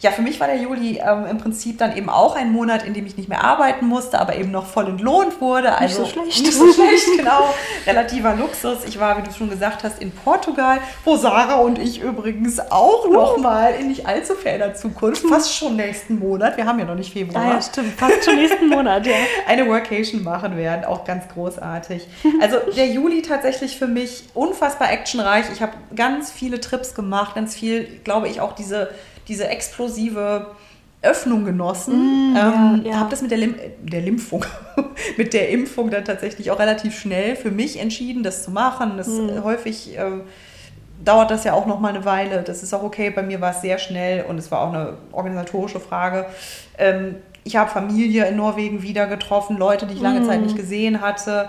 Ja, für mich war der Juli ähm, im Prinzip dann eben auch ein Monat, in dem ich nicht mehr arbeiten musste, aber eben noch voll entlohnt wurde. Also so schlecht. Nicht so schlecht, genau. Relativer Luxus. Ich war, wie du schon gesagt hast, in Portugal, wo Sarah und ich übrigens auch noch mal in nicht allzu ferner Zukunft, fast schon nächsten Monat, wir haben ja noch nicht Februar, Ah ja, stimmt. Fast schon nächsten Monat, ja. eine Workation machen werden. Auch ganz großartig. Also der Juli tatsächlich für mich unfassbar actionreich. Ich habe ganz viele Trips gemacht, ganz viel, glaube ich, auch diese, diese explosive Öffnung genossen. Mm, ja, ähm, ja. Habe das mit der, Lim der Impfung, mit der Impfung dann tatsächlich auch relativ schnell für mich entschieden, das zu machen. Das Mm. äh, häufig äh, dauert das ja auch noch mal eine Weile. Das ist auch okay. Bei mir war es sehr schnell und es war auch eine organisatorische Frage. Ähm, ich habe Familie in Norwegen wieder getroffen, Leute, die ich lange Zeit nicht gesehen hatte.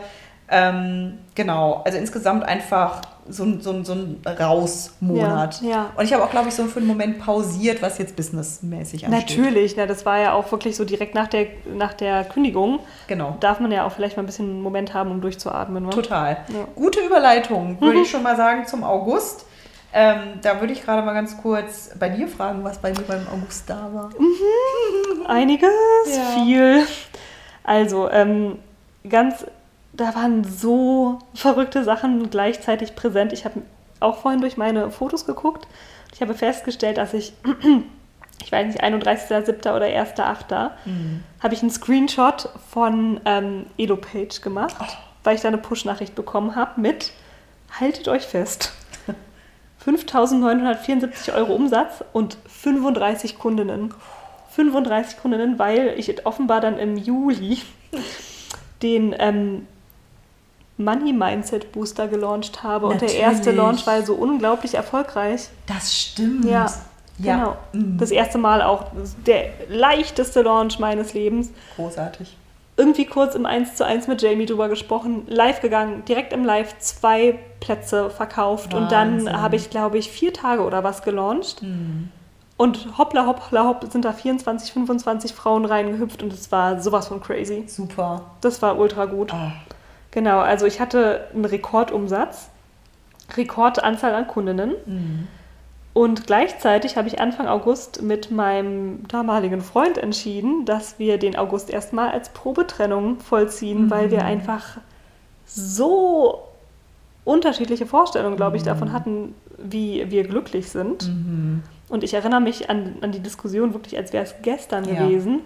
Ähm, genau, also insgesamt einfach so ein, so so ein Raus-Monat. Ja, ja. Und ich habe auch, glaube ich, so für einen Moment pausiert, was jetzt businessmäßig ansteht. Natürlich, ne, das war ja auch wirklich so direkt nach der, nach der Kündigung. Genau. Darf man ja auch vielleicht mal ein bisschen einen Moment haben, um durchzuatmen. Ne? Total. Ja. Gute Überleitung, würde ich schon mal sagen, zum August. Ähm, da würde ich gerade mal ganz kurz bei dir fragen, was bei dir beim August da war. Einiges, Ja. viel. Also, ähm, ganz, da waren so verrückte Sachen gleichzeitig präsent. Ich habe auch vorhin durch meine Fotos geguckt. Ich habe festgestellt, dass ich, ich weiß nicht, 31.07. oder 1.08. habe ich einen Screenshot von ähm, EloPage gemacht, weil ich da eine Push-Nachricht bekommen habe mit, haltet euch fest, 5.974 Euro Umsatz und 35 Kundinnen. 35 Kundinnen, weil ich offenbar dann im Juli den ähm, Money Mindset Booster gelauncht habe. Und der erste Natürlich. Launch war so unglaublich erfolgreich. Das stimmt. Ja, Ja. genau. Mhm. Das erste Mal auch der leichteste Launch meines Lebens. Großartig. Irgendwie kurz im 1 zu 1 mit Jamie drüber gesprochen, live gegangen, direkt im Live zwei Plätze verkauft und Wahnsinn. dann habe ich, glaube ich, vier Tage oder was gelauncht. Mhm. Und hoppla hoppla hopp sind da 24, 25 Frauen reingehüpft und es war sowas von crazy. Super. Das war ultra gut. Ah. Genau, also ich hatte einen Rekordumsatz, Rekordanzahl an Kundinnen Mhm. und gleichzeitig habe ich Anfang August mit meinem damaligen Freund entschieden, dass wir den August erstmal als Probetrennung vollziehen, weil wir einfach so unterschiedliche Vorstellungen, glaube ich, davon hatten, wie wir glücklich sind. Mhm. Und ich erinnere mich an, an die Diskussion wirklich, als wäre es gestern Ja. gewesen,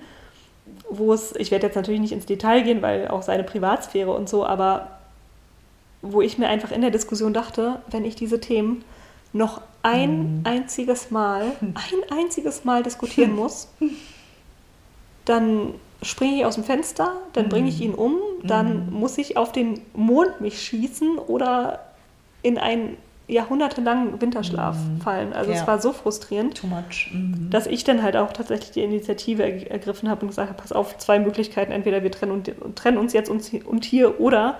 wo es, ich werde jetzt natürlich nicht ins Detail gehen, weil auch seine Privatsphäre und so, aber wo ich mir einfach in der Diskussion dachte, wenn ich diese Themen noch ein einziges Mal, ein einziges Mal diskutieren muss, dann springe ich aus dem Fenster, dann bringe ich ihn um, dann muss ich auf den Mond mich schießen oder in einen jahrhundertelangen Winterschlaf fallen. Also Ja. es war so frustrierend. Mhm. dass ich dann halt auch tatsächlich die Initiative er ergriffen habe und gesagt habe, pass auf, zwei Möglichkeiten, entweder wir trennen, und, trennen uns jetzt und, und hier oder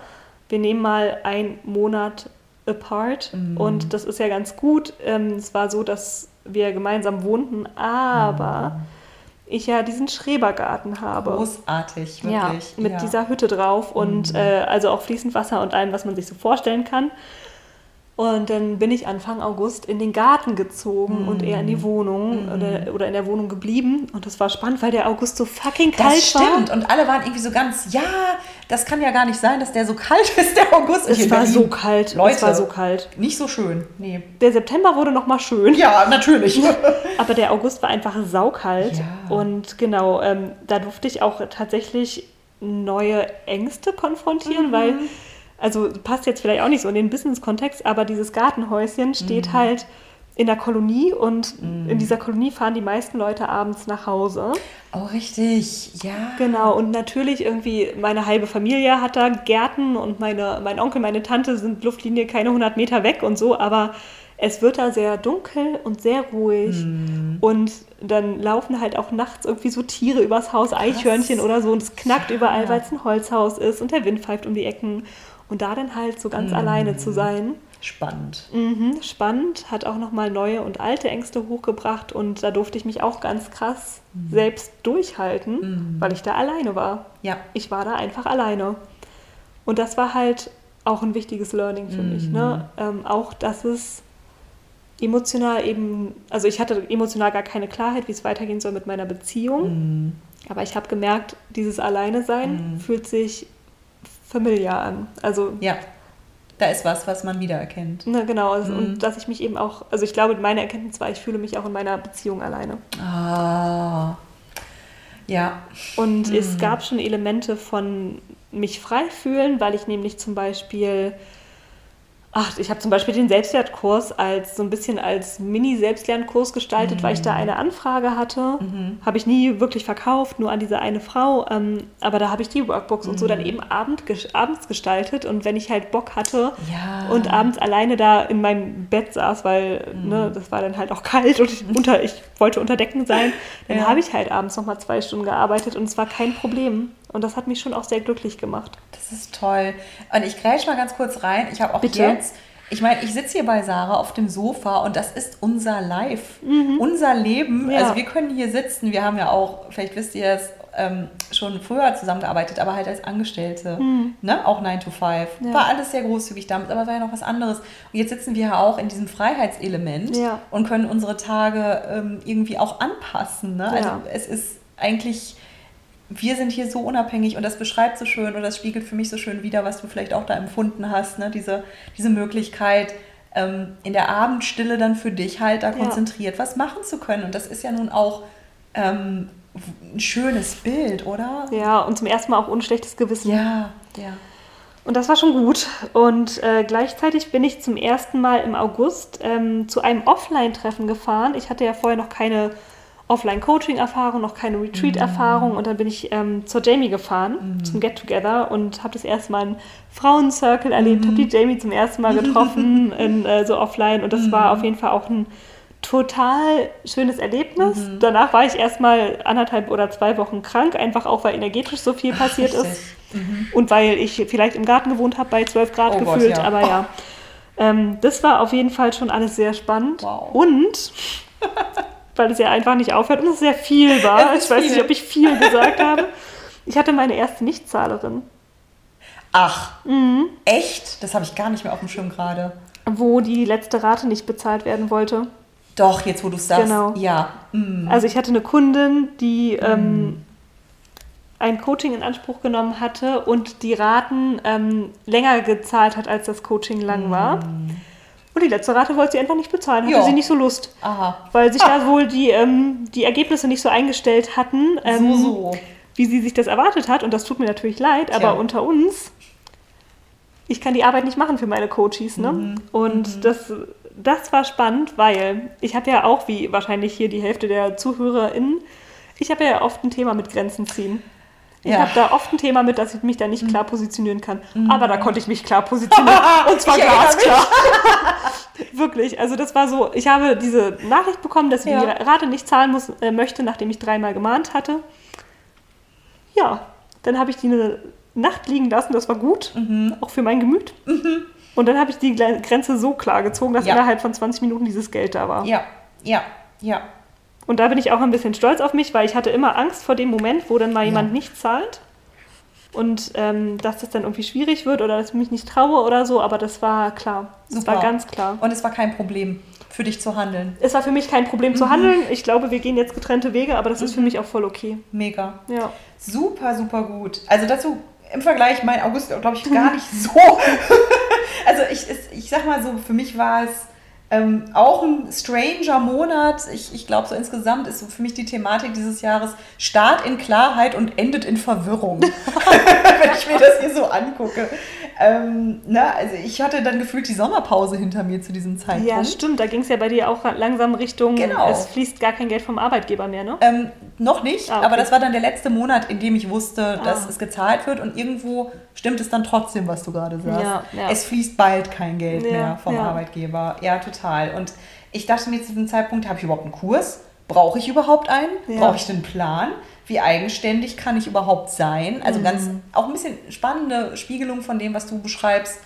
wir nehmen mal einen Monat apart und das ist ja ganz gut. Ähm, es war so, dass wir gemeinsam wohnten, aber ich ja diesen Schrebergarten habe. Großartig, Ja, wirklich. mit ja. dieser Hütte drauf und äh, also auch fließend Wasser und allem, was man sich so vorstellen kann. Und dann bin ich Anfang August in den Garten gezogen und eher in die Wohnung oder, oder in der Wohnung geblieben. Und das war spannend, weil der August so fucking kalt Das stimmt. war. Und alle waren irgendwie so ganz, ja, das kann ja gar nicht sein, dass der so kalt ist, der August. Es war so kalt. Leute. Es war so kalt. Nicht so schön. Nee. Der September wurde noch mal schön. Ja, natürlich. Aber der August war einfach saukalt. Ja. Und genau, ähm, da durfte ich auch tatsächlich neue Ängste konfrontieren, weil, also passt jetzt vielleicht auch nicht so in den Business-Kontext, aber dieses Gartenhäuschen steht halt in der Kolonie und in dieser Kolonie fahren die meisten Leute abends nach Hause. Oh, richtig. Ja. Genau, und natürlich irgendwie meine halbe Familie hat da Gärten und meine, mein Onkel, meine Tante sind Luftlinie keine 100 Meter weg und so, aber es wird da sehr dunkel und sehr ruhig und dann laufen halt auch nachts irgendwie so Tiere übers Haus, Eichhörnchen oder so und es knackt Ja. überall, weil es ein Holzhaus ist und der Wind pfeift um die Ecken und da dann halt so ganz alleine zu sein. Spannend. Mhm, spannend, hat auch nochmal neue und alte Ängste hochgebracht und da durfte ich mich auch ganz krass selbst durchhalten, weil ich da alleine war. Ja. Ich war da einfach alleine. Und das war halt auch ein wichtiges Learning für mich. Ne? Ähm, auch, dass es emotional eben, also ich hatte emotional gar keine Klarheit, wie es weitergehen soll mit meiner Beziehung. Aber ich habe gemerkt, dieses Alleine-Sein fühlt sich familiar an. Also Ja. Da ist was, was man wiedererkennt. Ne, genau, also, und dass ich mich eben auch, also ich glaube, meine Erkenntnis war, ich fühle mich auch in meiner Beziehung alleine. Ah. Ja. Und es gab schon Elemente von mich frei fühlen, weil ich nämlich zum Beispiel, ach, ich habe zum Beispiel den Selbstwertkurs als so ein bisschen als Mini-Selbstlernkurs gestaltet, weil ich da eine Anfrage hatte. Habe ich nie wirklich verkauft, nur an diese eine Frau. Ähm, aber da habe ich die Workbooks und so dann eben abend, abends gestaltet. Und wenn ich halt Bock hatte Ja. und abends alleine da in meinem Bett saß, weil ne, das war dann halt auch kalt und ich, unter, ich wollte unter Decken sein, dann Ja. habe ich halt abends nochmal zwei Stunden gearbeitet und es war kein Problem. Und das hat mich schon auch sehr glücklich gemacht. Das ist toll. Und ich grätsch mal ganz kurz rein. Ich habe auch Bitte? jetzt, ich meine, ich sitze hier bei Sarah auf dem Sofa und das ist unser Life, unser Leben. Mhm. Ja. Also wir können hier sitzen. Wir haben ja auch, vielleicht wisst ihr es, ähm, schon früher zusammengearbeitet, aber halt als Angestellte. Ne? Auch 9 to 5. Mhm. Ja. War alles sehr großzügig damals, aber war ja noch was anderes. Und jetzt sitzen wir ja auch in diesem Freiheitselement Ja. und können unsere Tage ähm, irgendwie auch anpassen. Ne? Also es ist eigentlich wir sind hier so unabhängig und das beschreibt so schön oder das spiegelt für mich so schön wider, was du vielleicht auch da empfunden hast, ne? diese, diese Möglichkeit, ähm, in der Abendstille dann für dich halt da Ja. konzentriert was machen zu können. Und das ist ja nun auch ähm, ein schönes Bild, oder? Ja, und zum ersten Mal auch unschlechtes Gewissen. Ja, ja. Und das war schon gut. Und äh, gleichzeitig bin ich zum ersten Mal im August ähm, zu einem Offline-Treffen gefahren. Ich hatte ja vorher noch keine Offline-Coaching-Erfahrung, noch keine Retreat-Erfahrung. Und dann bin ich ähm, zur Jamie gefahren, zum Get-Together und habe das erste Mal einen Frauencircle erlebt, habe die Jamie zum ersten Mal getroffen, in, äh, so offline. Und das war auf jeden Fall auch ein total schönes Erlebnis. Danach war ich erstmal anderthalb oder zwei Wochen krank, einfach auch, weil energetisch so viel passiert richtig. ist. Und weil ich vielleicht im Garten gewohnt habe, bei 12 Grad Oh Gott, gefühlt, ja. aber ja. Ähm, das war auf jeden Fall schon alles sehr spannend. Wow. Und weil es ja einfach nicht aufhört und es sehr viel war. Ich weiß nicht, ob ich viel gesagt habe. Ich hatte meine erste Nichtzahlerin, Ach, Mhm. echt? Das habe ich gar nicht mehr auf dem Schirm gerade. wo die letzte Rate nicht bezahlt werden wollte. Doch, jetzt wo du es sagst. Genau. Ja. Mm. Also ich hatte eine Kundin, die ähm, ein Coaching in Anspruch genommen hatte und die Raten ähm, länger gezahlt hat, als das Coaching lang war. Und die letzte Rate wollte sie einfach nicht bezahlen, hatte Ja. sie nicht so Lust. Aha. Weil sich da wohl die, ähm, die Ergebnisse nicht so eingestellt hatten, ähm, so, so. wie sie sich das erwartet hat. Und das tut mir natürlich leid, Tja. aber unter uns, ich kann die Arbeit nicht machen für meine Coaches. Ne? Mhm. Und das, das war spannend, weil ich habe ja auch, wie wahrscheinlich hier die Hälfte der ZuhörerInnen, ich habe ja oft ein Thema mit Grenzen ziehen. Ich Ja. Mhm. habe da oft ein Thema mit, dass ich mich da nicht klar positionieren kann. Aber da konnte ich mich klar positionieren. Und zwar Ich glasklar. Wirklich. Also das war so, ich habe diese Nachricht bekommen, dass sie Ja. die Rate nicht zahlen muss, äh, möchte, nachdem ich dreimal gemahnt hatte. Ja, dann habe ich die eine Nacht liegen lassen, das war gut, Mhm. auch für mein Gemüt. Und dann habe ich die Grenze so klar gezogen, dass Ja. innerhalb von 20 Minuten dieses Geld da war. Ja, ja, ja. Und da bin ich auch ein bisschen stolz auf mich, weil ich hatte immer Angst vor dem Moment, wo dann mal jemand Ja. nicht zahlt. Und ähm, dass das dann irgendwie schwierig wird oder dass ich mich nicht traue oder so, aber das war klar. Das Super. war ganz klar. Und es war kein Problem für dich zu handeln. Es war für mich kein Problem Mhm. zu handeln. Ich glaube, wir gehen jetzt getrennte Wege, aber das ist für mich auch voll okay. Mega. Ja. Super, super gut. Also dazu im Vergleich, mein August, glaube ich, gar nicht so. also ich, ich sag mal so, für mich war es ähm, auch ein stranger Monat. Ich, ich glaube, so insgesamt ist für mich die Thematik dieses Jahres Start in Klarheit und endet in Verwirrung. Wenn ich mir das hier so angucke. Ähm, na, also ich hatte dann gefühlt die Sommerpause hinter mir zu diesem Zeitpunkt. ja, stimmt. Da ging es ja bei dir auch langsam Richtung, Genau. es fließt gar kein Geld vom Arbeitgeber mehr, ne? Ähm, noch nicht, Ah, okay. aber das war dann der letzte Monat, in dem ich wusste, dass Ah. es gezahlt wird und irgendwo stimmt es dann trotzdem, was du gerade sagst. Ja, ja. Es fließt bald kein Geld Ja, mehr vom. Arbeitgeber. Ja, total. Und ich dachte mir zu diesem Zeitpunkt, habe ich überhaupt einen Kurs? Brauche ich überhaupt einen? Brauche ich einen Plan? Wie eigenständig kann ich überhaupt sein? Also Mhm. ganz auch ein bisschen spannende Spiegelung von dem, was du beschreibst.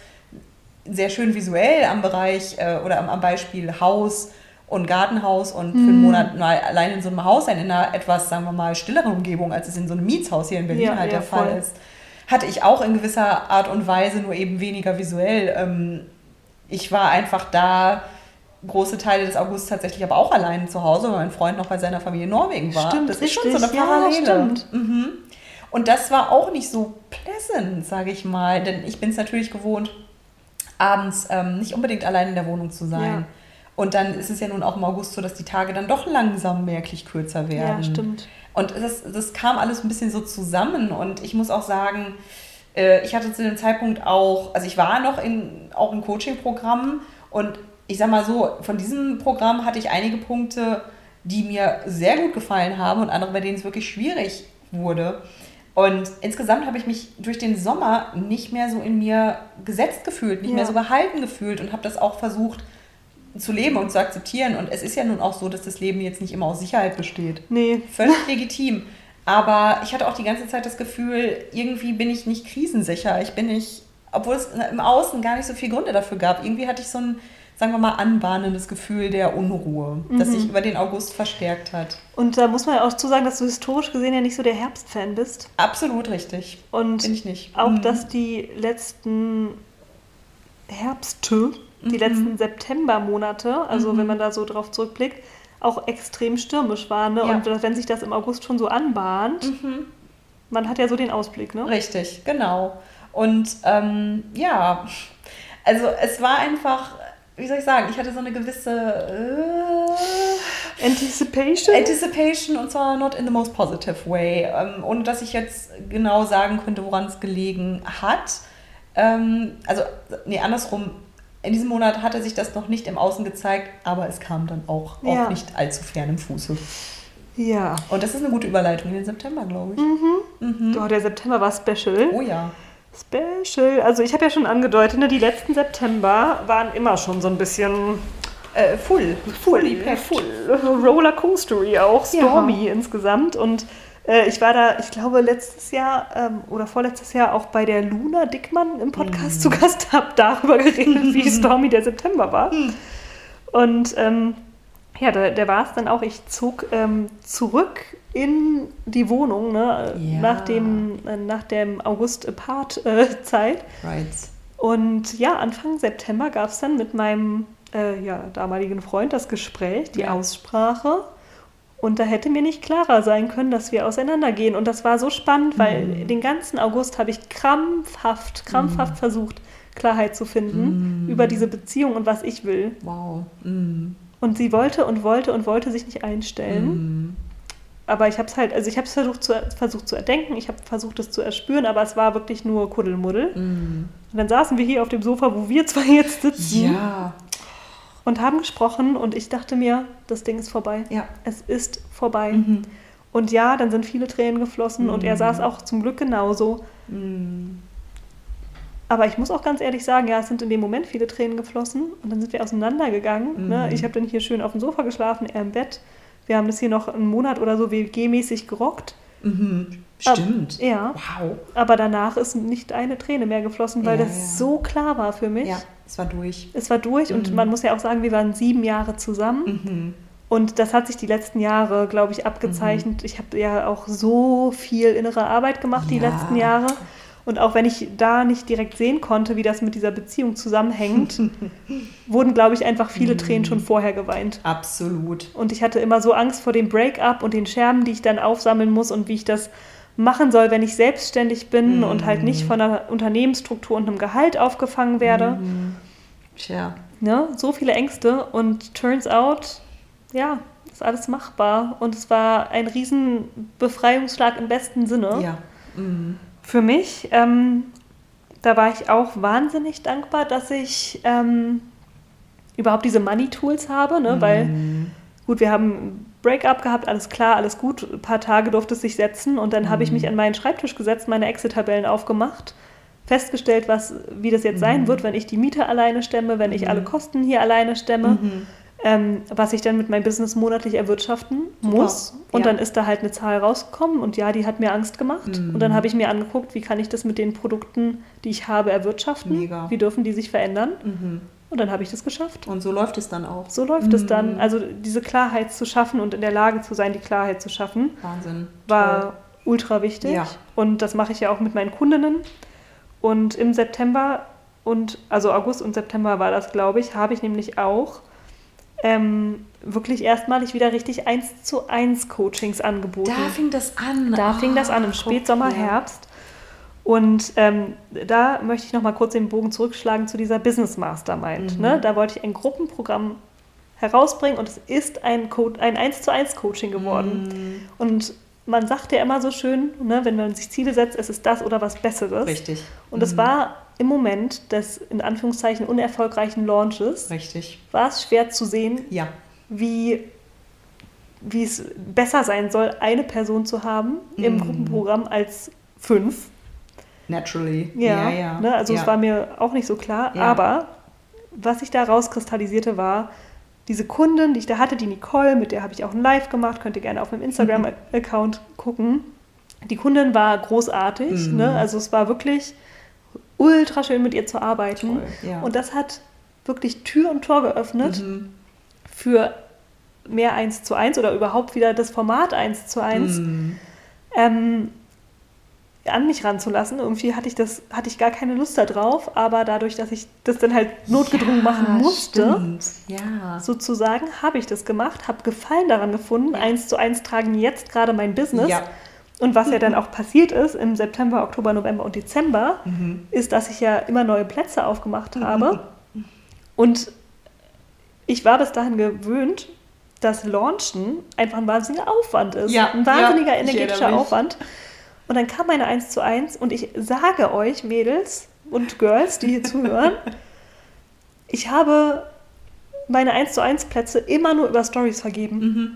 Sehr schön visuell am Bereich äh, oder am, am Beispiel Haus und Gartenhaus und für Mhm. einen Monat mal allein in so einem Haus sein, in einer etwas, sagen wir mal, stilleren Umgebung, als es in so einem Mietshaus hier in Berlin Ja, halt ja, der Fall voll. ist. Hatte ich auch in gewisser Art und Weise, nur eben weniger visuell. Ähm, ich war einfach da große Teile des Augusts tatsächlich aber auch allein zu Hause, weil mein Freund noch bei seiner Familie in Norwegen war. Stimmt, das ist schon so eine Ja, Parallele. stimmt. Mhm. Und das war auch nicht so pleasant, sage ich mal, denn ich bin es natürlich gewohnt, abends ähm, nicht unbedingt allein in der Wohnung zu sein. Ja. Und dann ist es ja nun auch im August so, dass die Tage dann doch langsam merklich kürzer werden. Ja, stimmt. Und das, das kam alles ein bisschen so zusammen. Und ich muss auch sagen, äh, ich hatte zu dem Zeitpunkt auch, also ich war noch in auch im Coaching-Programm und ich sag mal so, von diesem Programm hatte ich einige Punkte, die mir sehr gut gefallen haben und andere, bei denen es wirklich schwierig wurde. Und insgesamt habe ich mich durch den Sommer nicht mehr so in mir gesetzt gefühlt, nicht Ja. mehr so gehalten gefühlt und habe das auch versucht zu leben und zu akzeptieren. Und es ist ja nun auch so, dass das Leben jetzt nicht immer aus Sicherheit besteht. Nee. Völlig legitim. Aber ich hatte auch die ganze Zeit das Gefühl, irgendwie bin ich nicht krisensicher. Ich bin nicht, obwohl es im Außen gar nicht so viele Gründe dafür gab. Irgendwie hatte ich so ein, sagen wir mal, anbahnendes Gefühl der Unruhe, das sich über den August verstärkt hat. Und da muss man ja auch zu sagen, dass du historisch gesehen ja nicht so der Herbstfan bist. Absolut richtig. Und Bin ich nicht. auch, Mhm. dass die letzten Herbste, Mhm. die letzten Septembermonate, also wenn man da so drauf zurückblickt, auch extrem stürmisch waren. Ne? Ja. Und wenn sich das im August schon so anbahnt, man hat ja so den Ausblick, ne? Richtig, genau. Und ähm, ja, also es war einfach, wie soll ich sagen, ich hatte so eine gewisse äh, Anticipation? Anticipation und zwar not in the most positive way. Ähm, ohne dass ich jetzt genau sagen könnte, woran es gelegen hat. Ähm, also, nee, andersrum. In diesem Monat hatte sich das noch nicht im Außen gezeigt, aber es kam dann auch Ja. auf nicht allzu fernem Fuße. Ja. Und das ist eine gute Überleitung in den September, glaube ich. Mhm. Oh, der September war special. Oh ja. Special. Also ich habe ja schon angedeutet, ne, die letzten September waren immer schon so ein bisschen Äh, full. fully packed. full Rollercoastery auch, Stormy insgesamt. Und ich war da, ich glaube, letztes Jahr ähm, oder vorletztes Jahr auch bei der Luna Dickmann im Podcast zu Gast, habe darüber geredet, wie Stormy der September war. Und ähm, ja, da, da war es dann auch, ich zog ähm, zurück in die Wohnung ne, Ja. nach, dem, äh, nach dem August-Apart-Zeit. Right. Und ja, Anfang September gab es dann mit meinem äh, ja, damaligen Freund das Gespräch, die Ja. Aussprache. Und da hätte mir nicht klarer sein können, dass wir auseinandergehen. Und das war so spannend, weil Mhm. den ganzen August habe ich krampfhaft, krampfhaft versucht, Klarheit zu finden Mhm. über diese Beziehung und was ich will. Wow. Mm. Und sie wollte und wollte und wollte sich nicht einstellen. Mm. Aber ich habe es halt, also ich habe es versucht zu, versucht zu erdenken, ich habe versucht es zu erspüren, aber es war wirklich nur Kuddelmuddel. Mm. Und dann saßen wir hier auf dem Sofa, wo wir zwei jetzt sitzen Ja. Und haben gesprochen und ich dachte mir, das Ding ist vorbei. Ja. Es ist vorbei. Mhm. Und ja, dann sind viele Tränen geflossen und er Mhm. saß auch zum Glück genauso. Mm. Aber ich muss auch ganz ehrlich sagen, ja, es sind in dem Moment viele Tränen geflossen und dann sind wir auseinandergegangen. Ne? Mhm. Ich habe dann hier schön auf dem Sofa geschlafen, er im Bett. Wir haben das hier noch einen Monat oder so WG-mäßig gerockt. Mhm. Stimmt. Ja, Wow. aber danach ist nicht eine Träne mehr geflossen, weil Ja, das ja. so klar war für mich. Ja, es war durch. Es war durch und Mhm. man muss ja auch sagen, wir waren sieben Jahre zusammen. Mhm. Und das hat sich die letzten Jahre, glaube ich, abgezeichnet. Ich habe ja auch so viel innere Arbeit gemacht die Ja. letzten Jahre. Und auch wenn ich da nicht direkt sehen konnte, wie das mit dieser Beziehung zusammenhängt, wurden, glaube ich, einfach viele Mhm. Tränen schon vorher geweint. Absolut. Und ich hatte immer so Angst vor dem Break-up und den Scherben, die ich dann aufsammeln muss und wie ich das machen soll, wenn ich selbstständig bin Mhm. und halt nicht von einer Unternehmensstruktur und einem Gehalt aufgefangen werde. Mhm. Tja. Ne? So viele Ängste und turns out, ja, ist alles machbar. Und es war ein riesen Befreiungsschlag im besten Sinne Ja. Mhm. für mich. Ähm, da war ich auch wahnsinnig dankbar, dass ich ähm, überhaupt diese Money-Tools habe, ne? weil Mhm. gut, wir haben Break-up gehabt, alles klar, alles gut. Ein paar Tage durfte es sich setzen und dann habe ich mich an meinen Schreibtisch gesetzt, meine Excel-Tabellen aufgemacht, festgestellt, was, wie das jetzt sein wird, wenn ich die Miete alleine stemme, wenn ich alle Kosten hier alleine stemme, ähm, was ich dann mit meinem Business monatlich erwirtschaften Super. muss. Und Ja. dann ist da halt eine Zahl rausgekommen und ja, die hat mir Angst gemacht. Und dann habe ich mir angeguckt, wie kann ich das mit den Produkten, die ich habe, erwirtschaften? Mega. Wie dürfen die sich verändern? Mhm. Und dann habe ich das geschafft. Und so läuft es dann auch. So läuft es Mhm. dann. Also diese Klarheit zu schaffen und in der Lage zu sein, die Klarheit zu schaffen, Wahnsinn. war Toll. ultra wichtig. Ja. Und das mache ich ja auch mit meinen Kundinnen. Und im September und also August und September war das, glaube ich, habe ich nämlich auch ähm, wirklich erstmalig wieder richtig eins zu eins Coachings angeboten. Da fing das an. Da fing das an im Ah, Spätsommer. Herbst. Und ähm, da möchte ich noch mal kurz den Bogen zurückschlagen zu dieser Business Mastermind. Mhm. Ne? Da wollte ich ein Gruppenprogramm herausbringen und es ist ein, Co ein 1 zu 1 Coaching geworden. Mhm. Und man sagt ja immer so schön, ne, wenn man sich Ziele setzt, es ist das oder was Besseres. Richtig. Und es war im Moment des in Anführungszeichen unerfolgreichen Launches, Richtig. war es schwer zu sehen, Ja. wie, wie es besser sein soll, eine Person zu haben im Mhm. Gruppenprogramm als fünf. Naturally. Ja, ja. ja. Ne? also ja. es war mir auch nicht so klar. Ja. Aber was sich da rauskristallisierte, war diese Kundin, die ich da hatte, die Nicole, mit der habe ich auch ein Live gemacht, könnt ihr gerne auf meinem Instagram-Account gucken. Die Kundin war großartig, Mhm. ne? also es war wirklich ultra schön mit ihr zu arbeiten. Toll. Und das hat wirklich Tür und Tor geöffnet Mhm. für mehr 1 zu 1 oder überhaupt wieder das Format 1 zu 1 Mhm. ähm, an mich ranzulassen. Irgendwie hatte ich das, hatte ich gar keine Lust darauf, aber dadurch, dass ich das dann halt notgedrungen Ja, machen musste. Ja. sozusagen, habe ich das gemacht, habe Gefallen daran gefunden. Ja. Eins zu eins tragen jetzt gerade mein Business. Und was ja dann auch passiert ist im September, Oktober, November und Dezember, Mhm. ist, dass ich ja immer neue Plätze aufgemacht habe. Und ich war bis dahin gewöhnt, dass Launchen einfach ein wahnsinniger Aufwand ist. Ja, ein wahnsinniger energetischer erinnere mich. Und dann kam meine 1 zu 1 und ich sage euch, Mädels und Girls, die hier zuhören, ich habe meine 1 zu 1 Plätze immer nur über Stories vergeben. Mhm.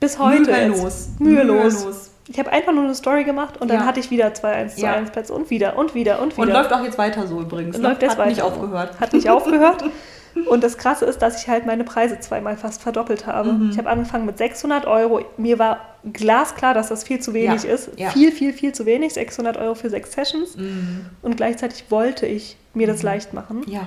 Bis heute. Mühelos. Mühelos. Mühelos. Ich habe einfach nur eine Story gemacht und dann Ja. hatte ich wieder zwei 1 zu Ja. 1 Plätze und wieder und wieder und wieder. Und läuft auch jetzt weiter so übrigens. Ne? Läuft jetzt Hat nicht weiter. aufgehört. Hat nicht aufgehört. Und das Krasse ist, dass ich halt meine Preise zweimal fast verdoppelt habe. Mhm. Ich habe angefangen mit 600 Euro. Mir war glasklar, dass das viel zu wenig Ja, ist. ja. Viel, viel, viel zu wenig. 600 Euro für sechs Sessions. Mhm. Und gleichzeitig wollte ich mir das leicht machen. Ja.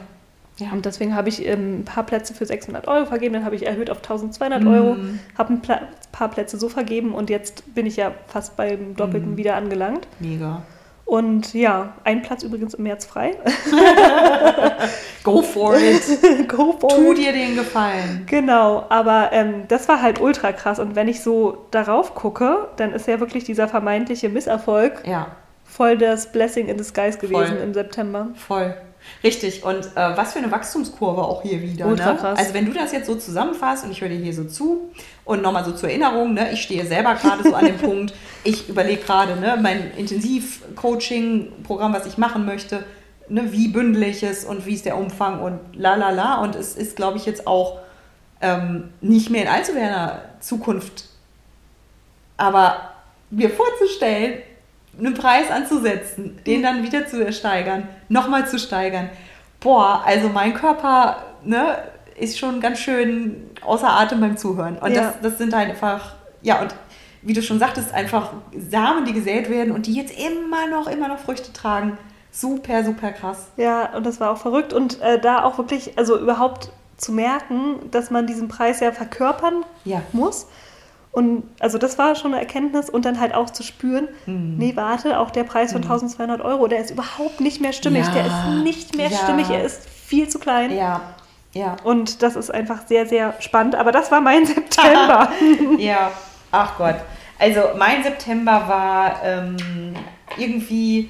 Ja. Und deswegen habe ich ähm, ein paar Plätze für 600 Euro vergeben, dann habe ich erhöht auf 1200 Mhm. Euro, habe ein Pla paar Plätze so vergeben und jetzt bin ich ja fast beim Doppelten Mhm. wieder angelangt. Mega. Und ja, ein Platz übrigens im März frei. Go for it. Go for tu it. dir den Gefallen. Genau, aber ähm, das war halt ultra krass. Und wenn ich so darauf gucke, dann ist ja wirklich dieser vermeintliche Misserfolg Ja, voll das Blessing in disguise gewesen Voll. im September. voll. Richtig. Und äh, was für eine Wachstumskurve auch hier wieder. Ultra ne? krass. Also wenn du das jetzt so zusammenfasst und ich höre dir hier so zu und nochmal so zur Erinnerung, ne, ich stehe selber gerade so an dem Punkt, ich überlege gerade, ne, mein Intensiv-Coaching-Programm, was ich machen möchte, ne, wie bündel ich es und wie ist der Umfang und la la la. Und es ist, glaube ich, jetzt auch ähm, nicht mehr in allzu ferner Zukunft, aber mir vorzustellen, einen Preis anzusetzen, den dann wieder zu steigern, nochmal zu steigern. Boah, also mein Körper ne, ist schon ganz schön außer Atem beim Zuhören. Und Ja. das, das sind halt einfach, ja, und wie du schon sagtest, einfach Samen, die gesät werden und die jetzt immer noch, immer noch Früchte tragen. Super, super krass. Ja, und das war auch verrückt. Und äh, da auch wirklich, also überhaupt zu merken, dass man diesen Preis ja verkörpern Ja. muss. Und also das war schon eine Erkenntnis und dann halt auch zu spüren, Mhm. nee, warte, auch der Preis von 1200 Euro, der ist überhaupt nicht mehr stimmig. Ja. Der ist nicht mehr Ja. stimmig, er ist viel zu klein. Ja, ja. Und das ist einfach sehr, sehr spannend. Aber das war mein September. ja, ach Gott. Also mein September war ähm, irgendwie,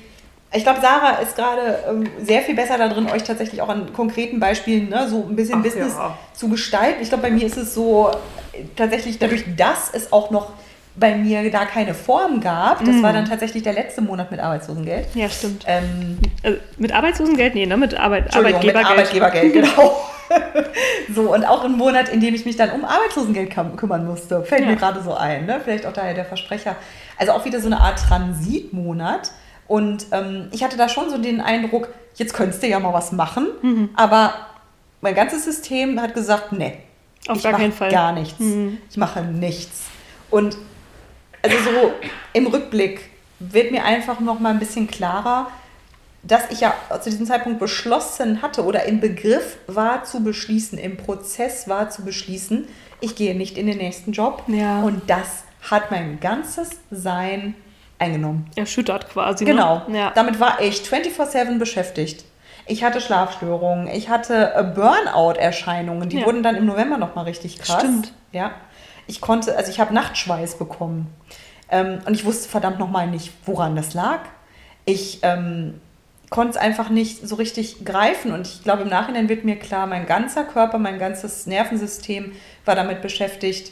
ich glaube, Sarah ist gerade ähm, sehr viel besser darin, euch tatsächlich auch an konkreten Beispielen ne, so ein bisschen Ach Business ja. zu gestalten. Ich glaube, bei mir ist es so, äh, tatsächlich dadurch, dass es auch noch bei mir da keine Form gab, das war dann tatsächlich der letzte Monat mit Arbeitslosengeld. ja, stimmt. Ähm, Äh, mit Arbeitslosengeld? Nee, ne? Mit Arbeit, Entschuldigung, mit Arbeitgebergeld. Arbeitgebergeld, genau. so, und auch ein Monat, in dem ich mich dann um Arbeitslosengeld kümmern musste. Fällt Ja. mir gerade so ein, ne? Vielleicht auch daher der Versprecher. Also auch wieder so eine Art Transitmonat. Und ähm, ich hatte da schon so den Eindruck, jetzt könntest du ja mal was machen. Mhm. Aber mein ganzes System hat gesagt, nee. Auf ich mache keinen Fall. Gar nichts. Mhm. Ich mache nichts. Und also so im Rückblick wird mir einfach noch mal ein bisschen klarer, dass ich ja zu diesem Zeitpunkt beschlossen hatte oder im Begriff war zu beschließen, im Prozess war zu beschließen, ich gehe nicht in den nächsten Job. Ja. Und das hat mein ganzes Sein eingenommen. Erschüttert quasi. Genau. Ne? Ja. Damit war ich 24-7 beschäftigt. Ich hatte Schlafstörungen, ich hatte äh, Burnout-Erscheinungen, die Ja. wurden dann im November nochmal richtig krass. Stimmt. Ja. Ich konnte, also ich habe Nachtschweiß bekommen. Ähm, und ich wusste verdammt nochmal nicht, woran das lag. Ich ähm, konnte es einfach nicht so richtig greifen. Und ich glaube, im Nachhinein wird mir klar, mein ganzer Körper, mein ganzes Nervensystem war damit beschäftigt,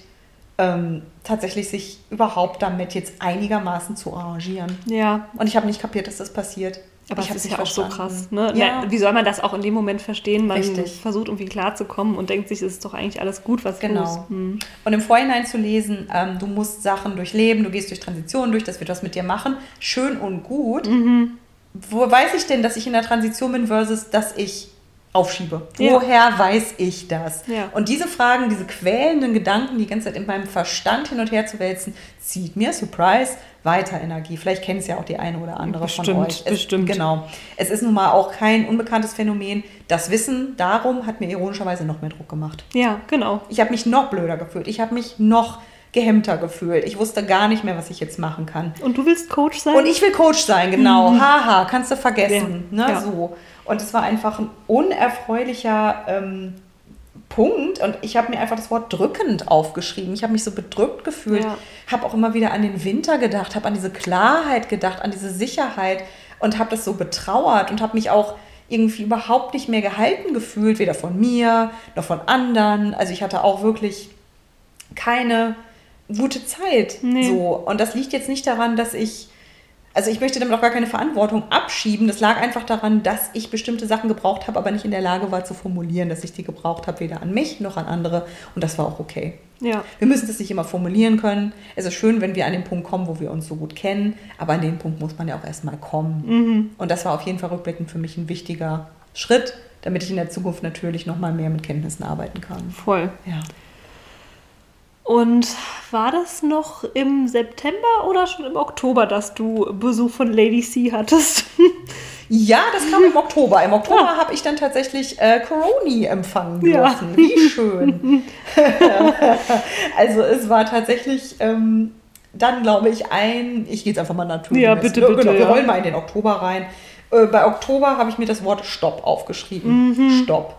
ähm, tatsächlich sich überhaupt damit jetzt einigermaßen zu arrangieren. ja. Und ich habe nicht kapiert, dass das passiert. Aber ich es hab's ist nicht ja auch so verstanden. krass. Ne? Ja. Na, wie soll man das auch in dem Moment verstehen? Man Richtig. versucht irgendwie klarzukommen und denkt sich, es ist doch eigentlich alles gut, was du Genau. Hm. Und im Vorhinein zu lesen, ähm, du musst Sachen durchleben, du gehst durch Transitionen durch, das wird was mit dir machen. Schön und gut. Mhm. Wo weiß ich denn, dass ich in der Transition bin versus, dass ich aufschiebe? Ja. Woher weiß ich das? Ja. Und diese Fragen, diese quälenden Gedanken, die ganze Zeit in meinem Verstand hin und her zu wälzen, zieht mir, Surprise, weiter Energie. Vielleicht kennt es ja auch die eine oder andere von Bestimmt, euch. Es, bestimmt. Genau. Es ist nun mal auch kein unbekanntes Phänomen. Das Wissen darum hat mir ironischerweise noch mehr Druck gemacht. Ja, genau. Ich habe mich noch blöder gefühlt. Ich habe mich noch gehemmter gefühlt. Ich wusste gar nicht mehr, was ich jetzt machen kann. Und du willst Coach sein? Und ich will Coach sein, genau. Haha, kannst du vergessen. Mhm. Ja. Ne, Ja. so. Und es war einfach ein unerfreulicher ähm, Punkt. Und ich habe mir einfach das Wort drückend aufgeschrieben. Ich habe mich so bedrückt gefühlt. Ja. Habe auch immer wieder an den Winter gedacht, habe an diese Klarheit gedacht, an diese Sicherheit und habe das so betrauert und habe mich auch irgendwie überhaupt nicht mehr gehalten gefühlt, weder von mir noch von anderen. Also ich hatte auch wirklich keine gute Zeit. Nee. So. Und das liegt jetzt nicht daran, dass ich also ich möchte damit auch gar keine Verantwortung abschieben. Das lag einfach daran, dass ich bestimmte Sachen gebraucht habe, aber nicht in der Lage war zu formulieren, dass ich die gebraucht habe, weder an mich noch an andere. Und das war auch okay. Ja. Wir müssen das nicht immer formulieren können. Es ist schön, wenn wir an den Punkt kommen, wo wir uns so gut kennen, aber an den Punkt muss man ja auch erstmal kommen. Mhm. Und das war auf jeden Fall rückblickend für mich ein wichtiger Schritt, damit ich in der Zukunft natürlich noch mal mehr mit Kenntnissen arbeiten kann. Voll. Ja. Und war das noch im September oder schon im Oktober, dass du Besuch von Lady C hattest? Ja, das kam im Oktober. Im Oktober ja. habe ich dann tatsächlich äh, Coroni empfangen dürfen. Ja. Wie schön. also es war tatsächlich ähm, dann, glaube ich, ein, ich gehe jetzt einfach mal natürlich. Ja, bitte, bitte. Genau, wir ja. rollen mal in den Oktober rein. Äh, bei Oktober habe ich mir das Wort Stopp aufgeschrieben. Mhm. Stopp.